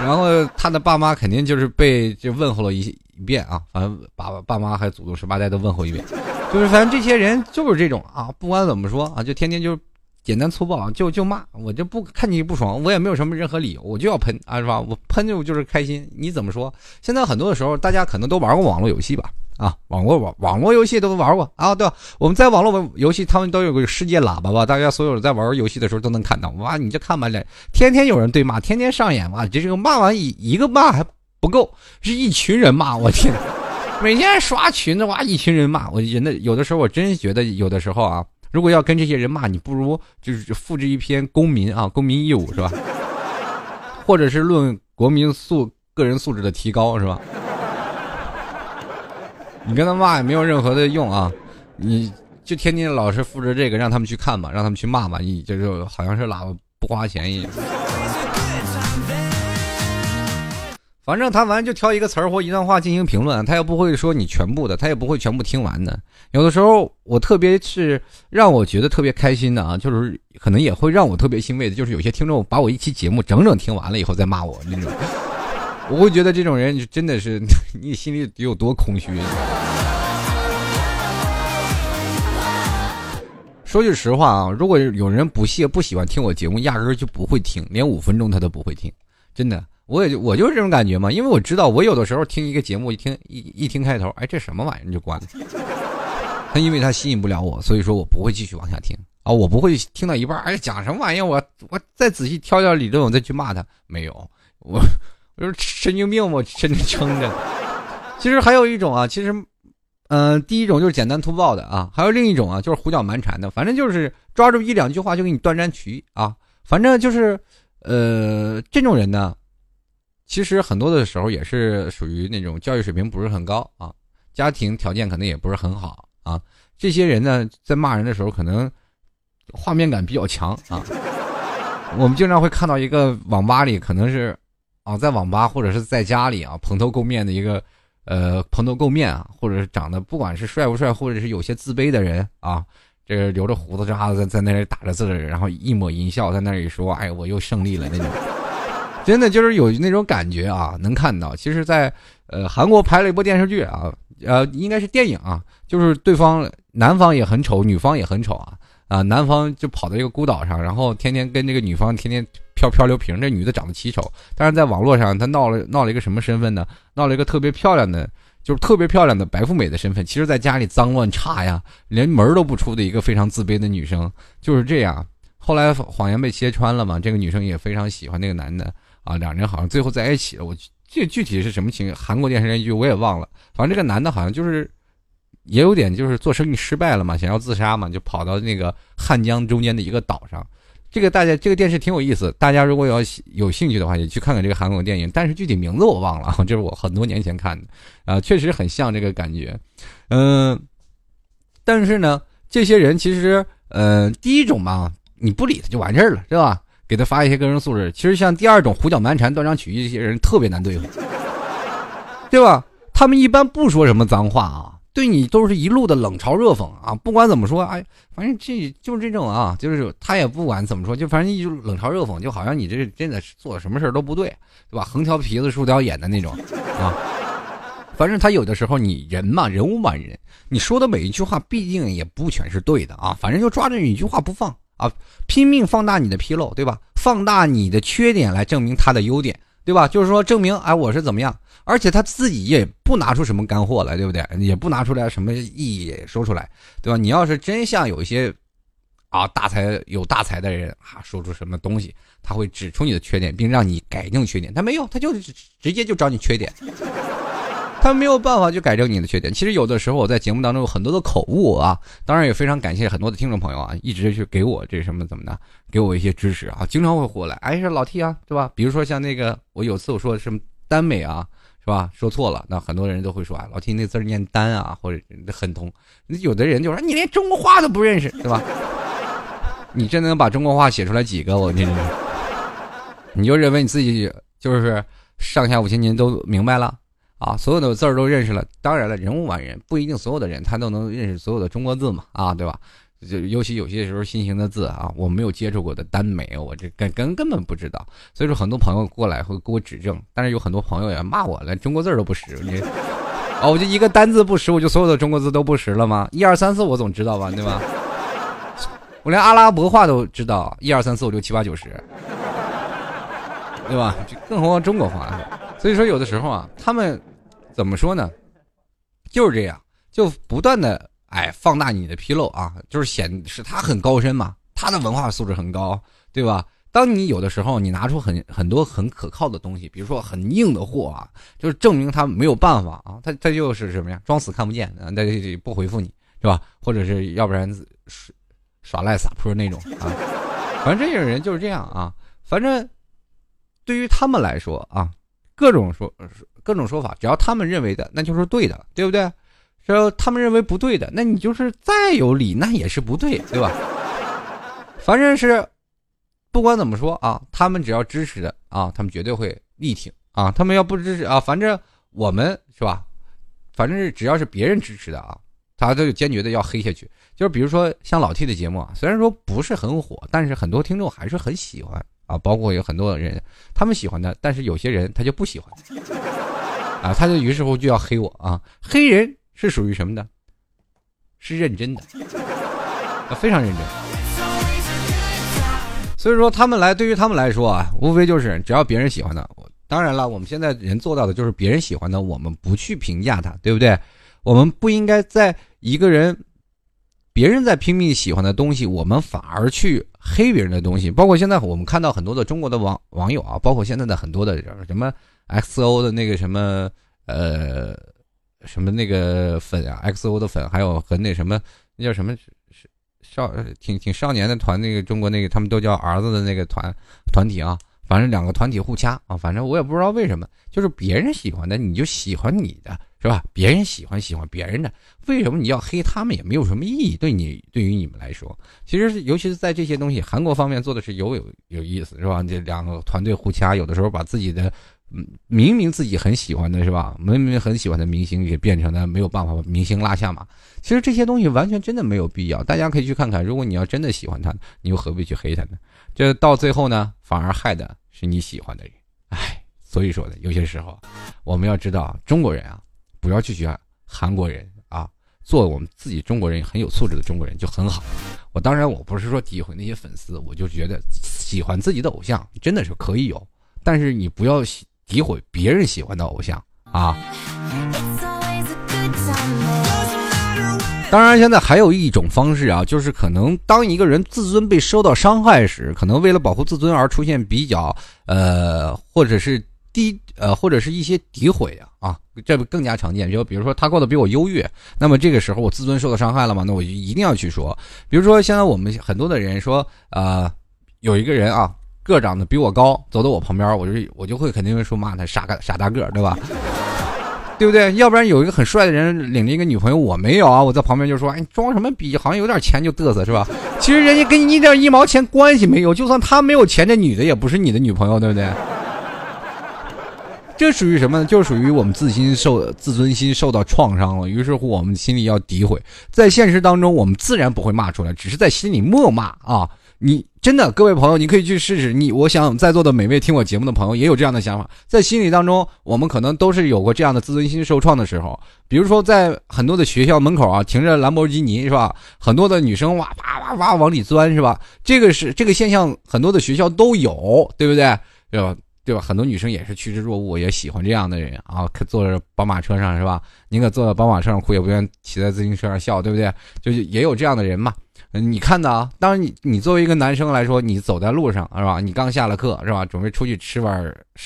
然后他的爸妈肯定就是被就问候了一一遍啊，反正爸爸爸妈还祖宗十八代都问候一遍，就是反正这些人就是这种啊，不管怎么说啊，就天天就。简单粗暴就就骂我就不看你不爽，我也没有什么任何理由，我就要喷啊，是吧？我喷就就是开心。你怎么说？现在很多的时候，大家可能都玩过网络游戏吧？啊，网络网网络游戏都玩过啊？对，我们在网络游戏，他们都有个世界喇叭吧？大家所有在玩游戏的时候都能看到。哇，你就看吧，天天有人对骂，天天上演哇！这这个骂完一一个骂还不够，是一群人骂，我天！每天刷群的哇，一群人骂我，人的有的时候我真觉得有的时候啊。如果要跟这些人骂，你不如就是复制一篇公民啊，公民义务是吧？或者是论国民素个人素质的提高是吧？你跟他骂也没有任何的用啊，你就天天老是复制这个，让他们去看吧，让他们去骂吧，你就是好像是喇叭不花钱一样。反正他完就挑一个词儿或一段话进行评论，他也不会说你全部的，他也不会全部听完的。有的时候我特别是让我觉得特别开心的啊，就是可能也会让我特别欣慰的，就是有些听众把我一期节目整整听完了以后再骂我那种，我会觉得这种人真的是你心里得有多空虚。说句实话啊，如果有人不屑不喜欢听我节目，压根儿就不会听，连五分钟他都不会听，真的。我也就我就是这种感觉嘛，因为我知道我有的时候听一个节目，一听一一听开头，哎，这什么玩意儿就关了。他因为他吸引不了我，所以说我不会继续往下听啊，我不会听到一半，哎，讲什么玩意儿？我我再仔细挑挑理论，我再去骂他。没有，我我说神经病，我真的撑着。其实还有一种啊，其实，嗯，第一种就是简单粗暴的啊，还有另一种啊，就是胡搅蛮缠的，反正就是抓住一两句话就给你断章取义啊，反正就是，呃，这种人呢。其实很多的时候也是属于那种教育水平不是很高啊，家庭条件可能也不是很好啊。这些人呢，在骂人的时候可能画面感比较强啊。我们经常会看到一个网吧里，可能是啊，在网吧或者是在家里啊，蓬头垢面的一个呃蓬头垢面啊，或者是长得不管是帅不帅，或者是有些自卑的人啊，这留着胡子渣子在在那里打着字，然后一抹淫笑在那里说：“哎，我又胜利了那种。”真的就是有那种感觉啊，能看到。其实，在呃韩国拍了一部电视剧啊，呃应该是电影啊，就是对方男方也很丑，女方也很丑啊啊，男方就跑到一个孤岛上，然后天天跟这个女方天天漂漂流瓶。这女的长得奇丑，但是在网络上她闹了闹了一个什么身份呢？闹了一个特别漂亮的，就是特别漂亮的白富美的身份。其实，在家里脏乱差呀，连门都不出的一个非常自卑的女生，就是这样。后来谎言被揭穿了嘛，这个女生也非常喜欢那个男的。啊，两人好像最后在一起了。我这具体是什么情？韩国电视剧我也忘了。反正这个男的好像就是，也有点就是做生意失败了嘛，想要自杀嘛，就跑到那个汉江中间的一个岛上。这个大家这个电视挺有意思，大家如果要有兴趣的话，也去看看这个韩国电影。但是具体名字我忘了，这是我很多年前看的啊，确实很像这个感觉。嗯，但是呢，这些人其实，呃，第一种嘛，你不理他就完事儿了，是吧？给他发一些个人素质，其实像第二种胡搅蛮缠、断章取义这些人特别难对付，对吧？他们一般不说什么脏话啊，对你都是一路的冷嘲热讽啊。不管怎么说，哎，反正这就是这种啊，就是他也不管怎么说，就反正一冷嘲热讽，就好像你这真的是做什么事都不对，对吧？横挑皮子竖挑眼的那种啊。反正他有的时候，你人嘛，人无完人，你说的每一句话毕竟也不全是对的啊。反正就抓着你一句话不放。啊，拼命放大你的纰漏，对吧？放大你的缺点来证明他的优点，对吧？就是说证明，哎，我是怎么样？而且他自己也不拿出什么干货来，对不对？也不拿出来什么意义说出来，对吧？你要是真像有一些啊大才有大才的人啊，说出什么东西，他会指出你的缺点，并让你改正缺点。他没有，他就直接就找你缺点。他没有办法去改正你的缺点。其实有的时候我在节目当中有很多的口误啊，当然也非常感谢很多的听众朋友啊，一直去给我这什么怎么的，给我一些支持啊，经常会过来，哎，是老 T 啊，对吧？比如说像那个我有次我说什么耽美啊，是吧？说错了，那很多人都会说啊，老 T 那字念单啊，或者很通。有的人就说你连中国话都不认识，对吧？你真能把中国话写出来几个？我你你就认为你自己就是上下五千年都明白了？啊，所有的字儿都认识了。当然了，人无完人，不一定所有的人他都能认识所有的中国字嘛，啊，对吧？就尤其有些时候新型的字啊，我没有接触过的耽美，我这根根根本不知道。所以说，很多朋友过来会给我指正，但是有很多朋友也骂我连，中国字都不识。你，哦，我就一个单字不识，我就所有的中国字都不识了吗？一二三四我总知道吧，对吧？我连阿拉伯话都知道，一二三四五六七八九十，对吧？更何况中国话。所以说，有的时候啊，他们怎么说呢？就是这样，就不断的哎放大你的纰漏啊，就是显示他很高深嘛，他的文化素质很高，对吧？当你有的时候你拿出很很多很可靠的东西，比如说很硬的货啊，就是证明他没有办法啊，他他就是什么呀，装死看不见，那就不回复你是吧？或者是要不然耍耍赖撒泼那种啊，反正这种人就是这样啊。反正对于他们来说啊。各种说，各种说法，只要他们认为的，那就是对的，对不对？只要他们认为不对的，那你就是再有理，那也是不对，对吧？反正是，不管怎么说啊，他们只要支持的啊，他们绝对会力挺啊。他们要不支持啊，反正我们是吧？反正是只要是别人支持的啊，他都坚决的要黑下去。就是比如说像老 T 的节目啊，虽然说不是很火，但是很多听众还是很喜欢啊。包括有很多人他们喜欢的，但是有些人他就不喜欢啊，他就于是乎就要黑我啊。黑人是属于什么的？是认真的，非常认真。所以说他们来，对于他们来说啊，无非就是只要别人喜欢的。当然了，我们现在人做到的就是别人喜欢的，我们不去评价他，对不对？我们不应该在一个人，别人在拼命喜欢的东西，我们反而去黑别人的东西。包括现在我们看到很多的中国的网网友啊，包括现在的很多的什么 XO 的那个什么呃什么那个粉啊，XO 的粉，还有和那什么那叫什么少挺挺少年的团，那个中国那个他们都叫儿子的那个团团体啊。反正两个团体互掐啊，反正我也不知道为什么，就是别人喜欢的你就喜欢你的，是吧？别人喜欢喜欢别人的，为什么你要黑他们也没有什么意义？对你对于你们来说，其实尤其是在这些东西，韩国方面做的是有有有意思，是吧？这两个团队互掐，有的时候把自己的明明自己很喜欢的是吧？明明很喜欢的明星也变成了没有办法把明星拉下马。其实这些东西完全真的没有必要，大家可以去看看。如果你要真的喜欢他，你又何必去黑他呢？这到最后呢，反而害的是你喜欢的人。唉，所以说呢，有些时候我们要知道，中国人啊，不要去学韩国人啊，做我们自己中国人很有素质的中国人就很好。我当然我不是说诋毁那些粉丝，我就觉得喜欢自己的偶像真的是可以有，但是你不要诋毁别人喜欢的偶像啊。当然，现在还有一种方式啊，就是可能当一个人自尊被受到伤害时，可能为了保护自尊而出现比较呃，或者是低呃，或者是一些诋毁啊啊，这更加常见。就比如说他过得比我优越，那么这个时候我自尊受到伤害了嘛，那我就一定要去说。比如说现在我们很多的人说，呃，有一个人啊，个长得比我高，走到我旁边，我就我就会肯定会说骂他傻个傻大个，对吧？对不对？要不然有一个很帅的人领着一个女朋友，我没有啊！我在旁边就说：“哎，装什么逼？好像有点钱就嘚瑟是吧？”其实人家跟你一点一毛钱关系没有，就算他没有钱，这女的也不是你的女朋友，对不对？这属于什么呢？就属于我们自心受自尊心受到创伤了，于是乎我们心里要诋毁，在现实当中我们自然不会骂出来，只是在心里默骂啊。你真的，各位朋友，你可以去试试。你，我想在座的每位听我节目的朋友也有这样的想法，在心理当中，我们可能都是有过这样的自尊心受创的时候。比如说，在很多的学校门口啊，停着兰博基尼是吧？很多的女生哇哇哇哇往里钻是吧？这个是这个现象，很多的学校都有，对不对？对吧？对吧？很多女生也是趋之若鹜，也喜欢这样的人啊，可坐着宝马车上是吧？宁可坐在宝马车上哭，也不愿骑在自行车上笑，对不对？就也有这样的人嘛。你看的啊，当然你你作为一个男生来说，你走在路上是吧？你刚下了课是吧？准备出去吃碗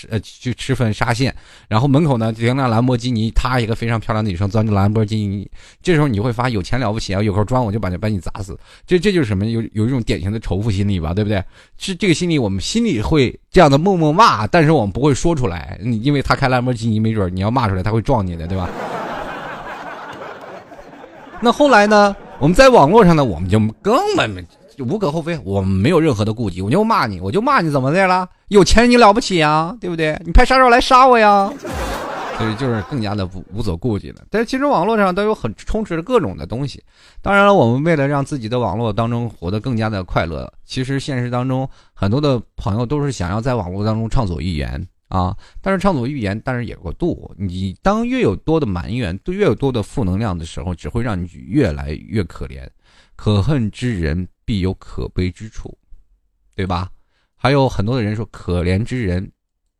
呃去吃份沙县，然后门口呢停辆兰博基尼，她一个非常漂亮的女生钻进兰博基尼，这时候你会发现有钱了不起啊，有口砖我就把你把你砸死，这这就是什么？有有一种典型的仇富心理吧，对不对？是这个心理，我们心里会这样的默默骂，但是我们不会说出来，因为他开兰博基尼，没准你要骂出来他会撞你的，对吧？那后来呢？我们在网络上呢，我们就根本就无可厚非，我们没有任何的顾忌，我就骂你，我就骂你怎么的了？有钱你了不起呀，对不对？你派杀手来杀我呀？所以就是更加的无无所顾忌了。但是其实网络上都有很充斥着各种的东西。当然了，我们为了让自己的网络当中活得更加的快乐，其实现实当中很多的朋友都是想要在网络当中畅所欲言。啊！但是畅所欲言，但是也有个度。你当越有多的埋怨，越有多的负能量的时候，只会让你越来越可怜。可恨之人必有可悲之处，对吧？还有很多的人说，可怜之人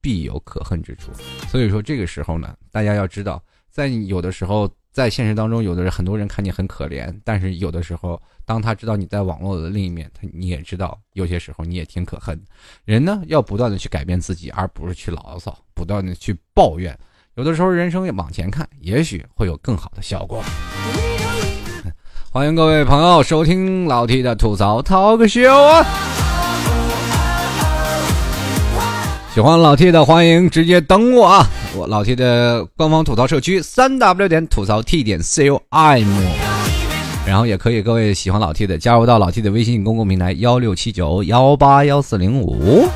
必有可恨之处。所以说，这个时候呢，大家要知道，在有的时候。在现实当中，有的人很多人看你很可怜，但是有的时候，当他知道你在网络的另一面，他你也知道，有些时候你也挺可恨。人呢，要不断的去改变自己，而不是去牢骚，不断的去抱怨。有的时候，人生往前看，也许会有更好的效果。欢迎各位朋友收听老 T 的吐槽 talk show 啊！喜欢老 T 的，欢迎直接登录啊！我老 T 的官方吐槽社区三 W 点吐槽 T 点 C O M。然后也可以各位喜欢老 T 的加入到老 T 的微信公共平台幺六七九幺八幺四零五。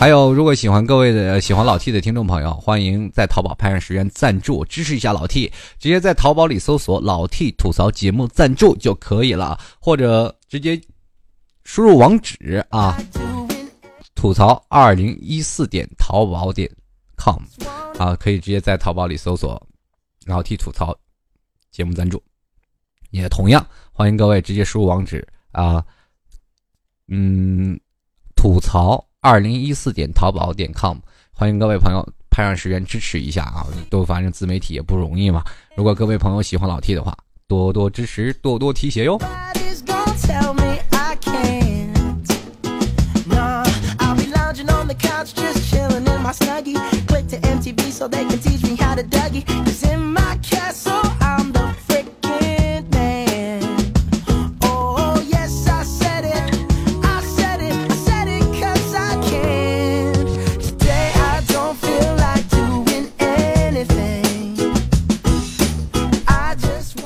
还有，如果喜欢各位的喜欢老 T 的听众朋友，欢迎在淘宝拍上十元赞助支持一下老 T，直接在淘宝里搜索“老 T 吐槽节目赞助”就可以了，或者直接输入网址啊，吐槽二零一四点淘宝点 com 啊，可以直接在淘宝里搜索“老 T 吐槽节目赞助”，也同样欢迎各位直接输入网址啊，嗯，吐槽。二零一四点淘宝点 com，欢迎各位朋友拍上十元支持一下啊！都反正自媒体也不容易嘛。如果各位朋友喜欢老 T 的话，多多支持，多多提携哟。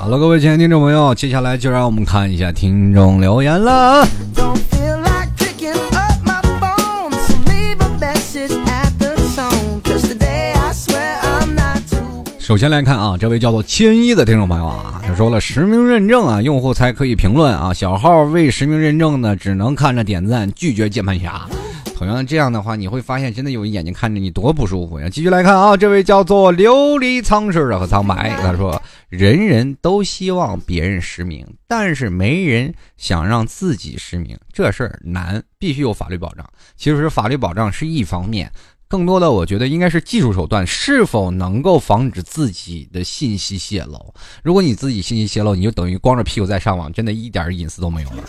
好了，各位亲爱的听众朋友，接下来就让我们看一下听众留言了。首先来看啊，这位叫做千一的听众朋友啊，他说了实名认证啊，用户才可以评论啊，小号未实名认证呢，只能看着点赞，拒绝键盘侠。同样这样的话，你会发现真的有眼睛看着你多不舒服呀。继续来看啊，这位叫做琉璃苍似的和苍白，他说：人人都希望别人实名，但是没人想让自己实名，这事儿难，必须有法律保障。其实法律保障是一方面，更多的我觉得应该是技术手段是否能够防止自己的信息泄露。如果你自己信息泄露，你就等于光着屁股在上网，真的一点隐私都没有了。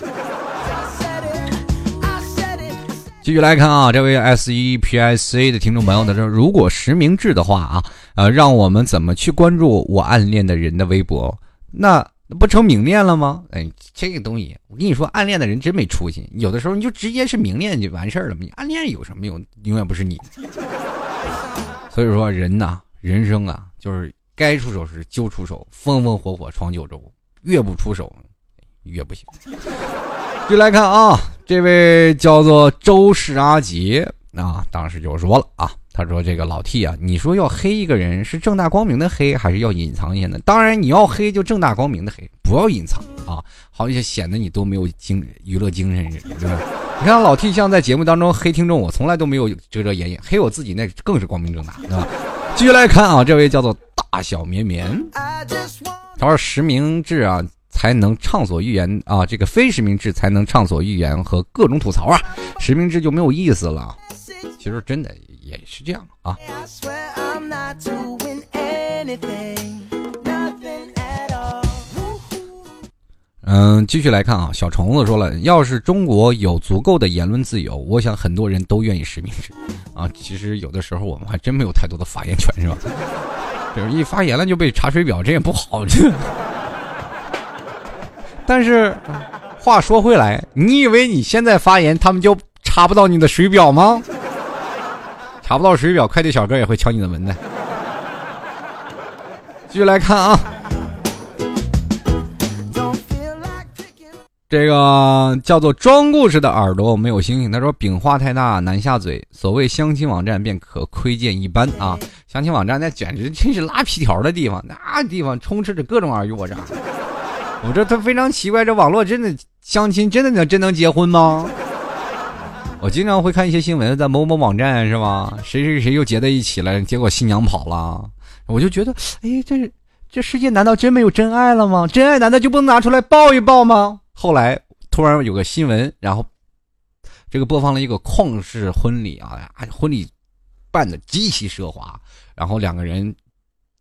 继续来看啊，这位 S E P I C 的听众朋友呢说：“如果实名制的话啊，呃，让我们怎么去关注我暗恋的人的微博？那那不成明恋了吗？哎，这个东西，我跟你说，暗恋的人真没出息。有的时候你就直接是明恋就完事儿了嘛。你暗恋有什么用？永远不是你。所以说，人呐，人生啊，就是该出手时就出手，风风火火闯九州，越不出手越不行。”就来看啊，这位叫做周氏阿杰啊，当时就说了啊，他说这个老 T 啊，你说要黑一个人是正大光明的黑，还是要隐藏一下呢？当然你要黑就正大光明的黑，不要隐藏啊，好像显得你多没有精娱乐精神似的，你看老 T 像在节目当中黑听众，我从来都没有遮遮掩掩，黑我自己那更是光明正大，对吧？继续来看啊，这位叫做大小绵绵，他说实名制啊。才能畅所欲言啊！这个非实名制才能畅所欲言和各种吐槽啊，实名制就没有意思了。其实真的也是这样啊。嗯，继续来看啊，小虫子说了，要是中国有足够的言论自由，我想很多人都愿意实名制啊。其实有的时候我们还真没有太多的发言权，是吧？就是一发言了就被查水表，这也不好。但是，话说回来，你以为你现在发言，他们就查不到你的水表吗？查不到水表，快递小哥也会敲你的门的。继续来看啊，这个叫做装故事的耳朵没有星星。他说：“饼画太大难下嘴，所谓相亲网站便可窥见一斑啊！相亲网站那简直真是拉皮条的地方，那地方充斥着各种尔虞我诈。”我这他非常奇怪，这网络真的相亲真的能真能结婚吗？我经常会看一些新闻，在某某网站是吧？谁谁谁又结在一起了，结果新娘跑了，我就觉得，哎，这这世界难道真没有真爱了吗？真爱难道就不能拿出来抱一抱吗？后来突然有个新闻，然后这个播放了一个旷世婚礼啊，婚礼办的极其奢华，然后两个人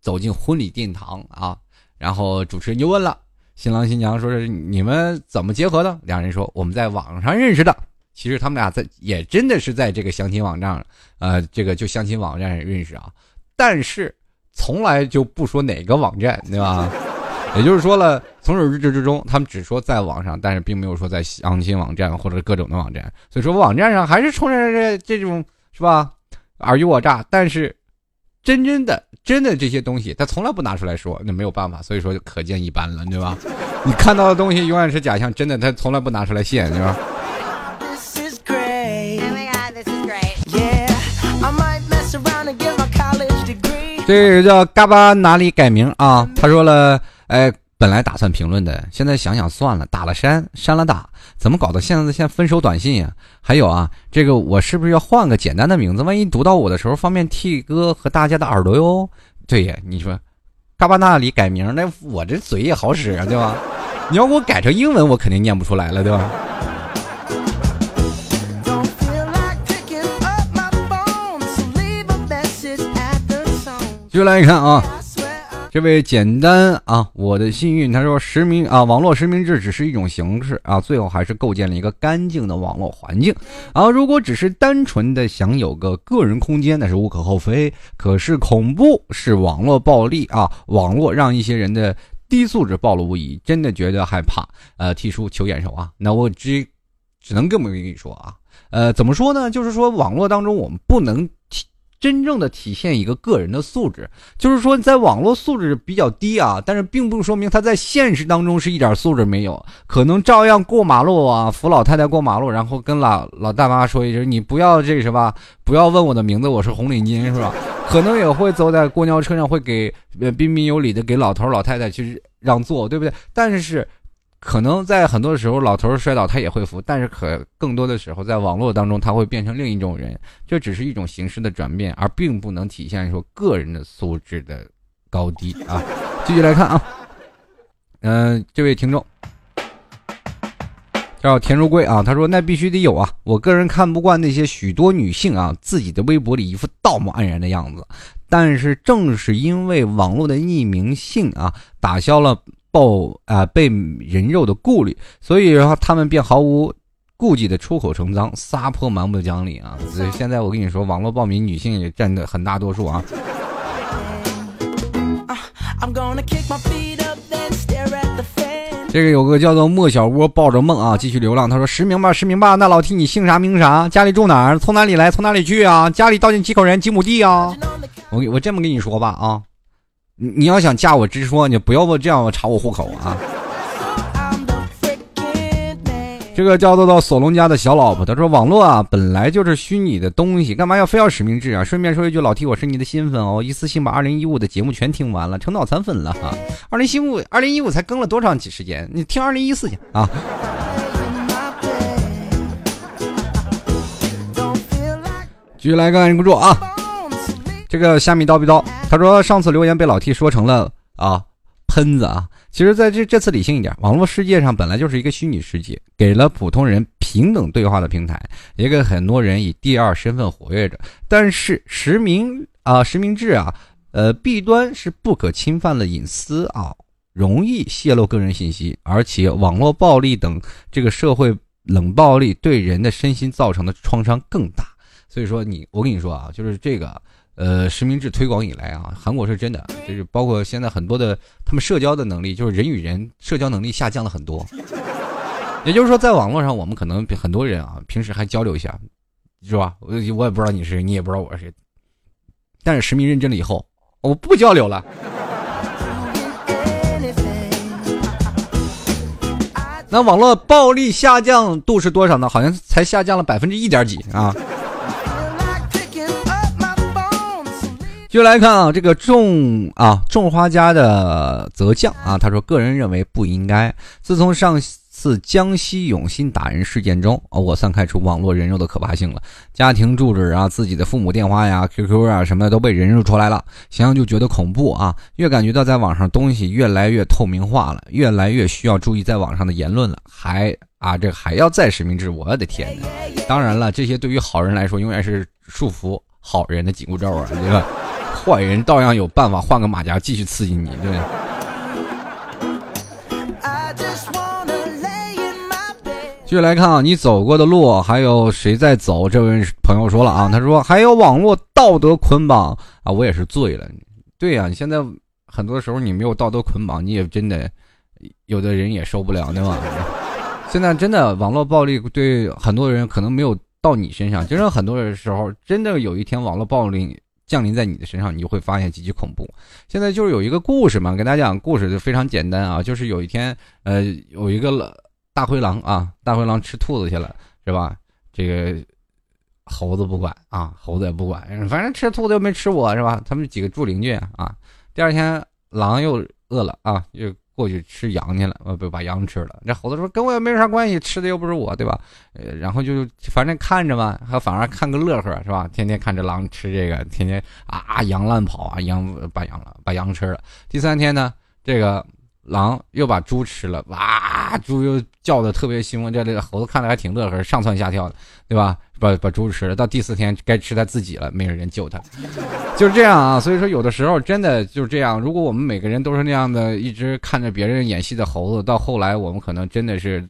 走进婚礼殿堂啊，然后主持人就问了。新郎新娘说是你们怎么结合的？两人说我们在网上认识的。其实他们俩在也真的是在这个相亲网站，呃，这个就相亲网站认识啊。但是从来就不说哪个网站，对吧？也就是说了，从始至至终，他们只说在网上，但是并没有说在相亲网站或者各种的网站。所以说网站上还是充斥着这种是吧？尔虞我诈，但是。真真的真的这些东西，他从来不拿出来说，那没有办法，所以说就可见一斑了，对吧？你看到的东西永远是假象，真的他从来不拿出来现，对吧？这叫嘎巴哪里改名啊？他说了，哎，本来打算评论的，现在想想算了，打了删，删了打，怎么搞的？现在现在分手短信呀？还有啊，这个我是不是要换个简单的名字？万一读到我的时候方便替哥和大家的耳朵哟？对呀，你说，嘎巴那里改名，那我这嘴也好使啊，对吧？你要给我改成英文，我肯定念不出来了，对吧？就来看啊，这位简单啊，我的幸运。他说实名啊，网络实名制只是一种形式啊，最后还是构建了一个干净的网络环境啊。如果只是单纯的想有个个人空间，那是无可厚非。可是恐怖是网络暴力啊，网络让一些人的低素质暴露无遗，真的觉得害怕。呃，提出求眼熟啊，那我只只能这么跟你说啊，呃，怎么说呢？就是说网络当中我们不能。真正的体现一个个人的素质，就是说在网络素质比较低啊，但是并不说明他在现实当中是一点素质没有，可能照样过马路啊，扶老太太过马路，然后跟老老大妈说一句：“你不要这什么，不要问我的名字，我是红领巾，是吧？”可能也会走在公交车上，会给彬彬有礼的给老头老太太去让座，对不对？但是。可能在很多的时候，老头摔倒他也会扶，但是可更多的时候，在网络当中他会变成另一种人，这只是一种形式的转变，而并不能体现说个人的素质的高低啊。继续来看啊，嗯，这位听众叫田如贵啊，他说那必须得有啊，我个人看不惯那些许多女性啊自己的微博里一副道貌岸然的样子，但是正是因为网络的匿名性啊，打消了。暴啊，被人肉的顾虑，所以然后他们便毫无顾忌的出口成脏，撒泼蛮不讲理啊！所以现在我跟你说，网络暴民女性也占的很大多数啊。这个有个叫做莫小窝抱着梦啊，继续流浪。他说实名吧，实名吧。那老 T 你姓啥名啥？家里住哪儿？从哪里来？从哪里去啊？家里到底几口人？几亩地啊？我我这么跟你说吧啊。你你要想嫁我直说，你不要这样查我户口啊！这个叫做到索隆家的小老婆，他说网络啊本来就是虚拟的东西，干嘛要非要实名制啊？顺便说一句，老 T 我是你的新粉哦，一次性把二零一五的节目全听完了，成脑残粉了哈！二零一五二零一五才更了多长时间？你听二零一四去啊！继续来个关注啊！这个虾米叨逼叨，他说上次留言被老 T 说成了啊喷子啊。其实，在这这次理性一点，网络世界上本来就是一个虚拟世界，给了普通人平等对话的平台，也给很多人以第二身份活跃着。但是实名啊实名制啊，呃弊端是不可侵犯的隐私啊，容易泄露个人信息，而且网络暴力等这个社会冷暴力对人的身心造成的创伤更大。所以说，你我跟你说啊，就是这个。呃，实名制推广以来啊，韩国是真的，就是包括现在很多的他们社交的能力，就是人与人社交能力下降了很多。也就是说，在网络上，我们可能很多人啊，平时还交流一下，是吧？我我也不知道你是谁，你也不知道我是谁，但是实名认证了以后，我不交流了。那网络暴力下降度是多少呢？好像才下降了百分之一点几啊。就来看啊，这个种啊种花家的泽将啊，他说个人认为不应该。自从上次江西永新打人事件中，我算看出网络人肉的可怕性了。家庭住址啊，自己的父母电话呀、QQ 啊什么的都被人肉出来了，想想就觉得恐怖啊。越感觉到在网上东西越来越透明化了，越来越需要注意在网上的言论了，还啊这还要再实名制，我的天哪！当然了，这些对于好人来说永远是束缚好人的紧箍咒啊，对吧？坏人照样有办法换个马甲继续刺激你，对。继续来看啊，你走过的路还有谁在走？这位朋友说了啊，他说还有网络道德捆绑啊，我也是醉了。对呀，你现在很多时候你没有道德捆绑，你也真的有的人也受不了，对吧？现在真的网络暴力对很多人可能没有到你身上，就是很多的时候，真的有一天网络暴力。降临在你的身上，你就会发现极其恐怖。现在就是有一个故事嘛，跟大家讲故事就非常简单啊，就是有一天，呃，有一个大灰狼啊，大灰狼吃兔子去了，是吧？这个猴子不管啊，猴子也不管，反正吃兔子又没吃我是吧？他们几个住邻居啊。第二天狼又饿了啊，又。过去吃羊去了，呃，不把羊吃了。那猴子说：“跟我也没啥关系，吃的又不是我，对吧？”呃，然后就反正看着嘛，还反而看个乐呵，是吧？天天看着狼吃这个，天天啊，羊乱跑啊，羊把羊了，把羊吃了。第三天呢，这个。狼又把猪吃了，哇！猪又叫的特别凶，这这个猴子看着还挺乐呵，上蹿下跳的，对吧？把把猪吃了，到第四天该吃他自己了，没有人救他，就是这样啊。所以说，有的时候真的就是这样。如果我们每个人都是那样的，一直看着别人演戏的猴子，到后来我们可能真的是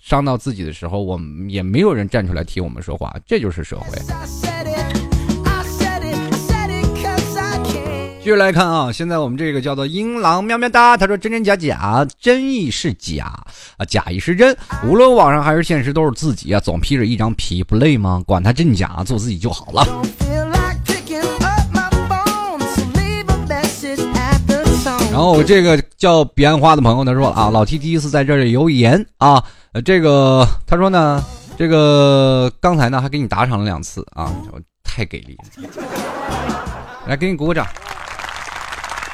伤到自己的时候，我们也没有人站出来替我们说话，这就是社会。继续来看啊，现在我们这个叫做英狼喵喵哒，他说真真假假，真亦是假啊，假亦是真，无论网上还是现实都是自己啊，总披着一张皮，不累吗？管他真假，做自己就好了。然后这个叫彼岸花的朋友他说啊，老 T 第一次在这里留言啊，这个他说呢，这个刚才呢还给你打赏了两次啊，太给力了，来给你鼓鼓掌。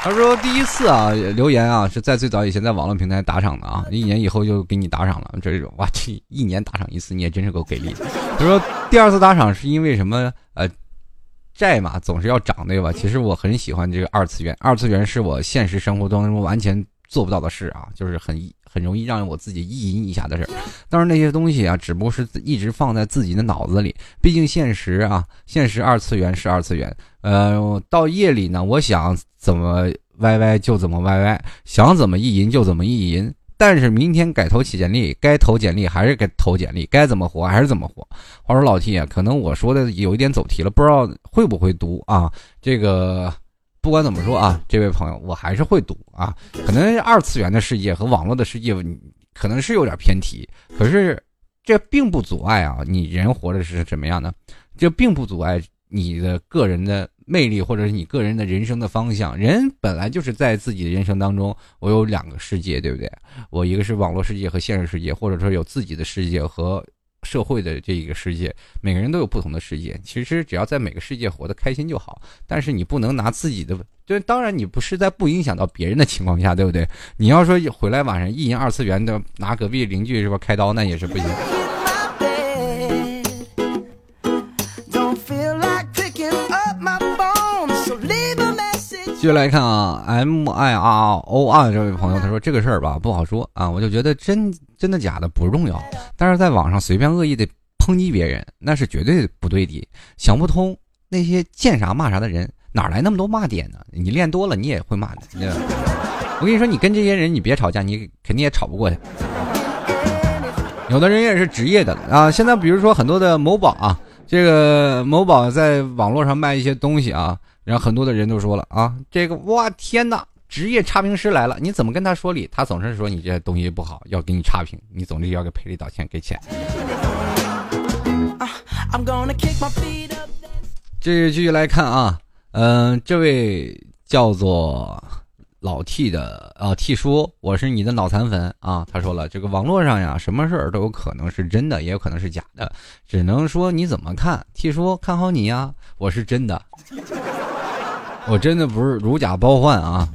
他说：“第一次啊，留言啊，是在最早以前在网络平台打赏的啊，一年以后就给你打赏了。这种哇，这一年打赏一次，你也真是够给力。”他说：“第二次打赏是因为什么？呃，债嘛，总是要涨，对吧？其实我很喜欢这个二次元，二次元是我现实生活当中完全做不到的事啊，就是很很容易让我自己意淫一下的事。当然那些东西啊，只不过是一直放在自己的脑子里，毕竟现实啊，现实二次元是二次元。”呃，到夜里呢，我想怎么歪歪就怎么歪歪，想怎么意淫就怎么意淫。但是明天改投起简历，该投简历还是该投简历，该怎么活还是怎么活。话说老 T 啊，可能我说的有一点走题了，不知道会不会读啊？这个不管怎么说啊，这位朋友，我还是会赌啊。可能二次元的世界和网络的世界，可能是有点偏题，可是这并不阻碍啊，你人活着是什么样的？这并不阻碍。你的个人的魅力，或者是你个人的人生的方向，人本来就是在自己的人生当中，我有两个世界，对不对？我一个是网络世界和现实世界，或者说有自己的世界和社会的这一个世界。每个人都有不同的世界，其实只要在每个世界活得开心就好。但是你不能拿自己的，就当然你不是在不影响到别人的情况下，对不对？你要说回来晚上一淫二次元的，拿隔壁邻居是吧开刀，那也是不行。继续来看啊，M I R O R 这位朋友，他说这个事儿吧不好说啊，我就觉得真真的假的不重要，但是在网上随便恶意的抨击别人，那是绝对不对的。想不通那些见啥骂啥的人哪来那么多骂点呢？你练多了你也会骂的。我跟你说，你跟这些人你别吵架，你肯定也吵不过他。有的人也是职业的啊，现在比如说很多的某宝啊，这个某宝在网络上卖一些东西啊。然后很多的人都说了啊，这个哇天哪，职业差评师来了，你怎么跟他说理？他总是说你这东西不好，要给你差评，你总得要给赔礼道歉，给钱。这继续来看啊，嗯，这位叫做老 T 的啊 T 叔，我是你的脑残粉啊。他说了，这个网络上呀，什么事儿都有可能是真的，也有可能是假的，只能说你怎么看。T 叔看好你呀，我是真的。我真的不是如假包换啊！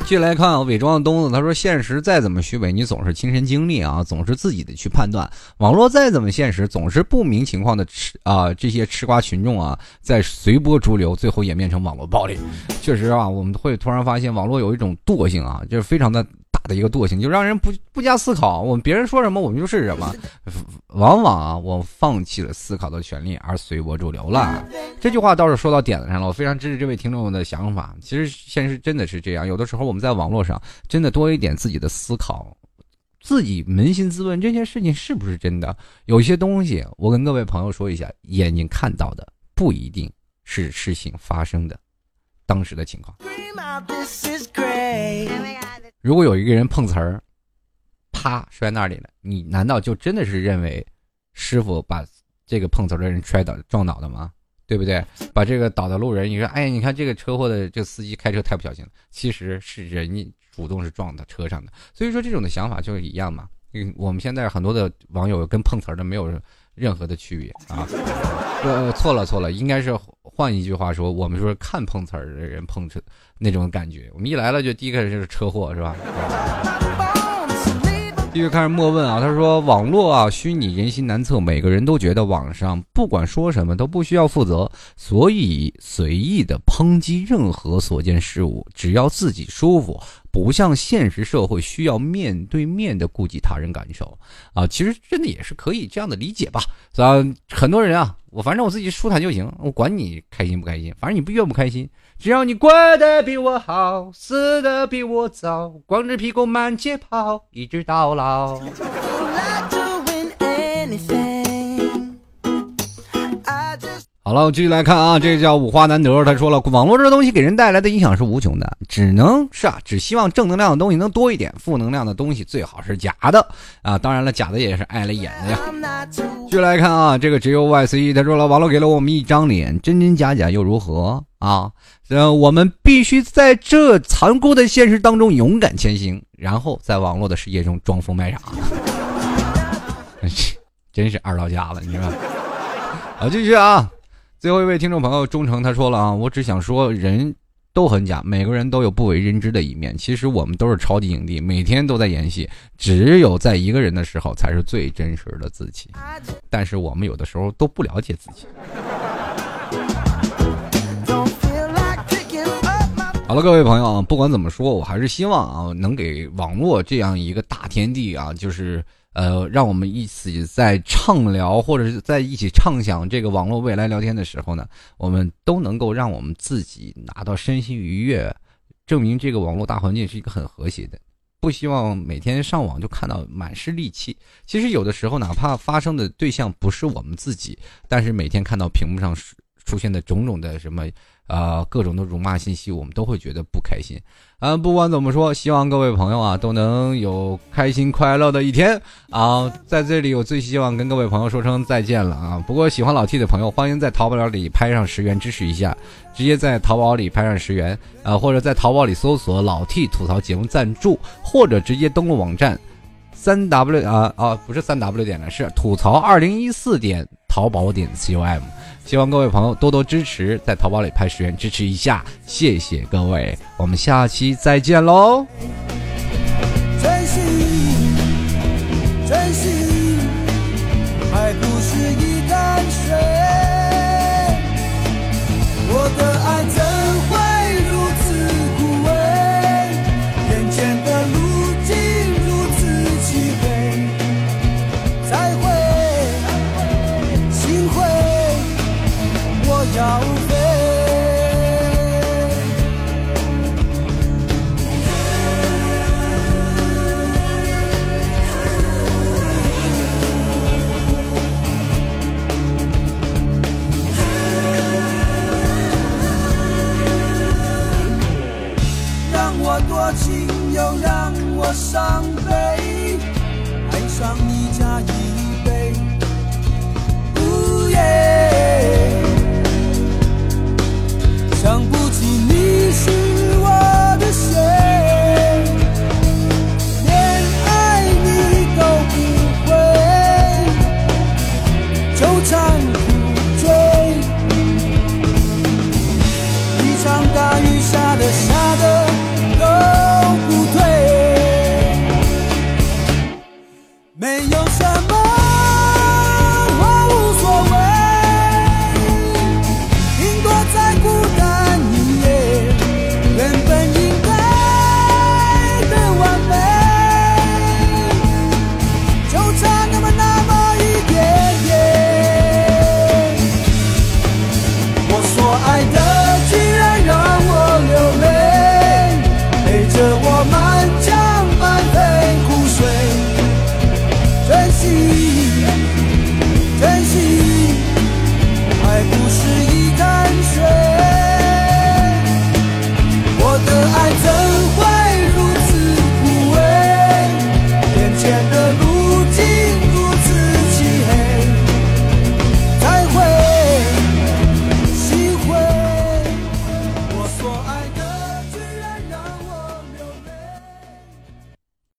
继续来看啊伪装的东子，他说：“现实再怎么虚伪，你总是亲身经历啊，总是自己的去判断。网络再怎么现实，总是不明情况的吃啊，这些吃瓜群众啊，在随波逐流，最后演变成网络暴力。确实啊，我们会突然发现网络有一种惰性啊，就是非常的。”的一个惰性，就让人不不加思考。我们别人说什么，我们就是什么。往往啊，我放弃了思考的权利，而随波逐流了。这句话倒是说到点子上了，我非常支持这位听众的想法。其实现实真的是这样，有的时候我们在网络上真的多一点自己的思考，自己扪心自问，这件事情是不是真的？有些东西，我跟各位朋友说一下，眼睛看到的不一定是事情发生的当时的情况。如果有一个人碰瓷儿，啪摔那里了，你难道就真的是认为师傅把这个碰瓷儿的人摔倒撞倒的吗？对不对？把这个倒的路人，你说，哎，你看这个车祸的这个司机开车太不小心了，其实是人主动是撞到车上的。所以说这种的想法就是一样嘛。嗯，我们现在很多的网友跟碰瓷儿的没有任何的区别啊。呃，错了错了，应该是换一句话说，我们说看碰瓷儿的人碰车那种感觉。我们一来了就第一个就是车祸，是吧？继续开始莫问啊，他说网络啊，虚拟人心难测，每个人都觉得网上不管说什么都不需要负责，所以随意的抨击任何所见事物，只要自己舒服，不像现实社会需要面对面的顾及他人感受啊。其实真的也是可以这样的理解吧，啊，很多人啊，我反正我自己舒坦就行，我管你开心不开心，反正你不越不开心。只要你过得比我好，死得比我早，光着屁股满街跑，一直到老。好了，我继续来看啊，这个叫五花难得，他说了，网络这东西给人带来的影响是无穷的，只能是啊，只希望正能量的东西能多一点，负能量的东西最好是假的啊。当然了，假的也是碍了眼的呀。继续来看啊，这个只有 YC，他说了，网络给了我们一张脸，真真假假又如何啊？呃，我们必须在这残酷的现实当中勇敢前行，然后在网络的世界中装疯卖傻。真是二到家了，你知道吗？好，继续啊。最后一位听众朋友忠诚他说了啊，我只想说人都很假，每个人都有不为人知的一面。其实我们都是超级影帝，每天都在演戏，只有在一个人的时候才是最真实的自己。但是我们有的时候都不了解自己。好了，各位朋友啊，不管怎么说，我还是希望啊，能给网络这样一个大天地啊，就是。呃，让我们一起在畅聊，或者是在一起畅想这个网络未来聊天的时候呢，我们都能够让我们自己拿到身心愉悦，证明这个网络大环境是一个很和谐的。不希望每天上网就看到满是戾气。其实有的时候，哪怕发生的对象不是我们自己，但是每天看到屏幕上出现的种种的什么。啊，各种的辱骂信息，我们都会觉得不开心。啊，不管怎么说，希望各位朋友啊都能有开心快乐的一天啊！在这里，我最希望跟各位朋友说声再见了啊！不过喜欢老 T 的朋友，欢迎在淘宝里拍上十元支持一下，直接在淘宝里拍上十元啊，或者在淘宝里搜索“老 T 吐槽节目赞助”，或者直接登录网站，三 W 啊啊，不是三 W 点的，是吐槽二零一四点淘宝点 com。希望各位朋友多多支持，在淘宝里拍十元支持一下，谢谢各位，我们下期再见喽。珍惜，珍惜，要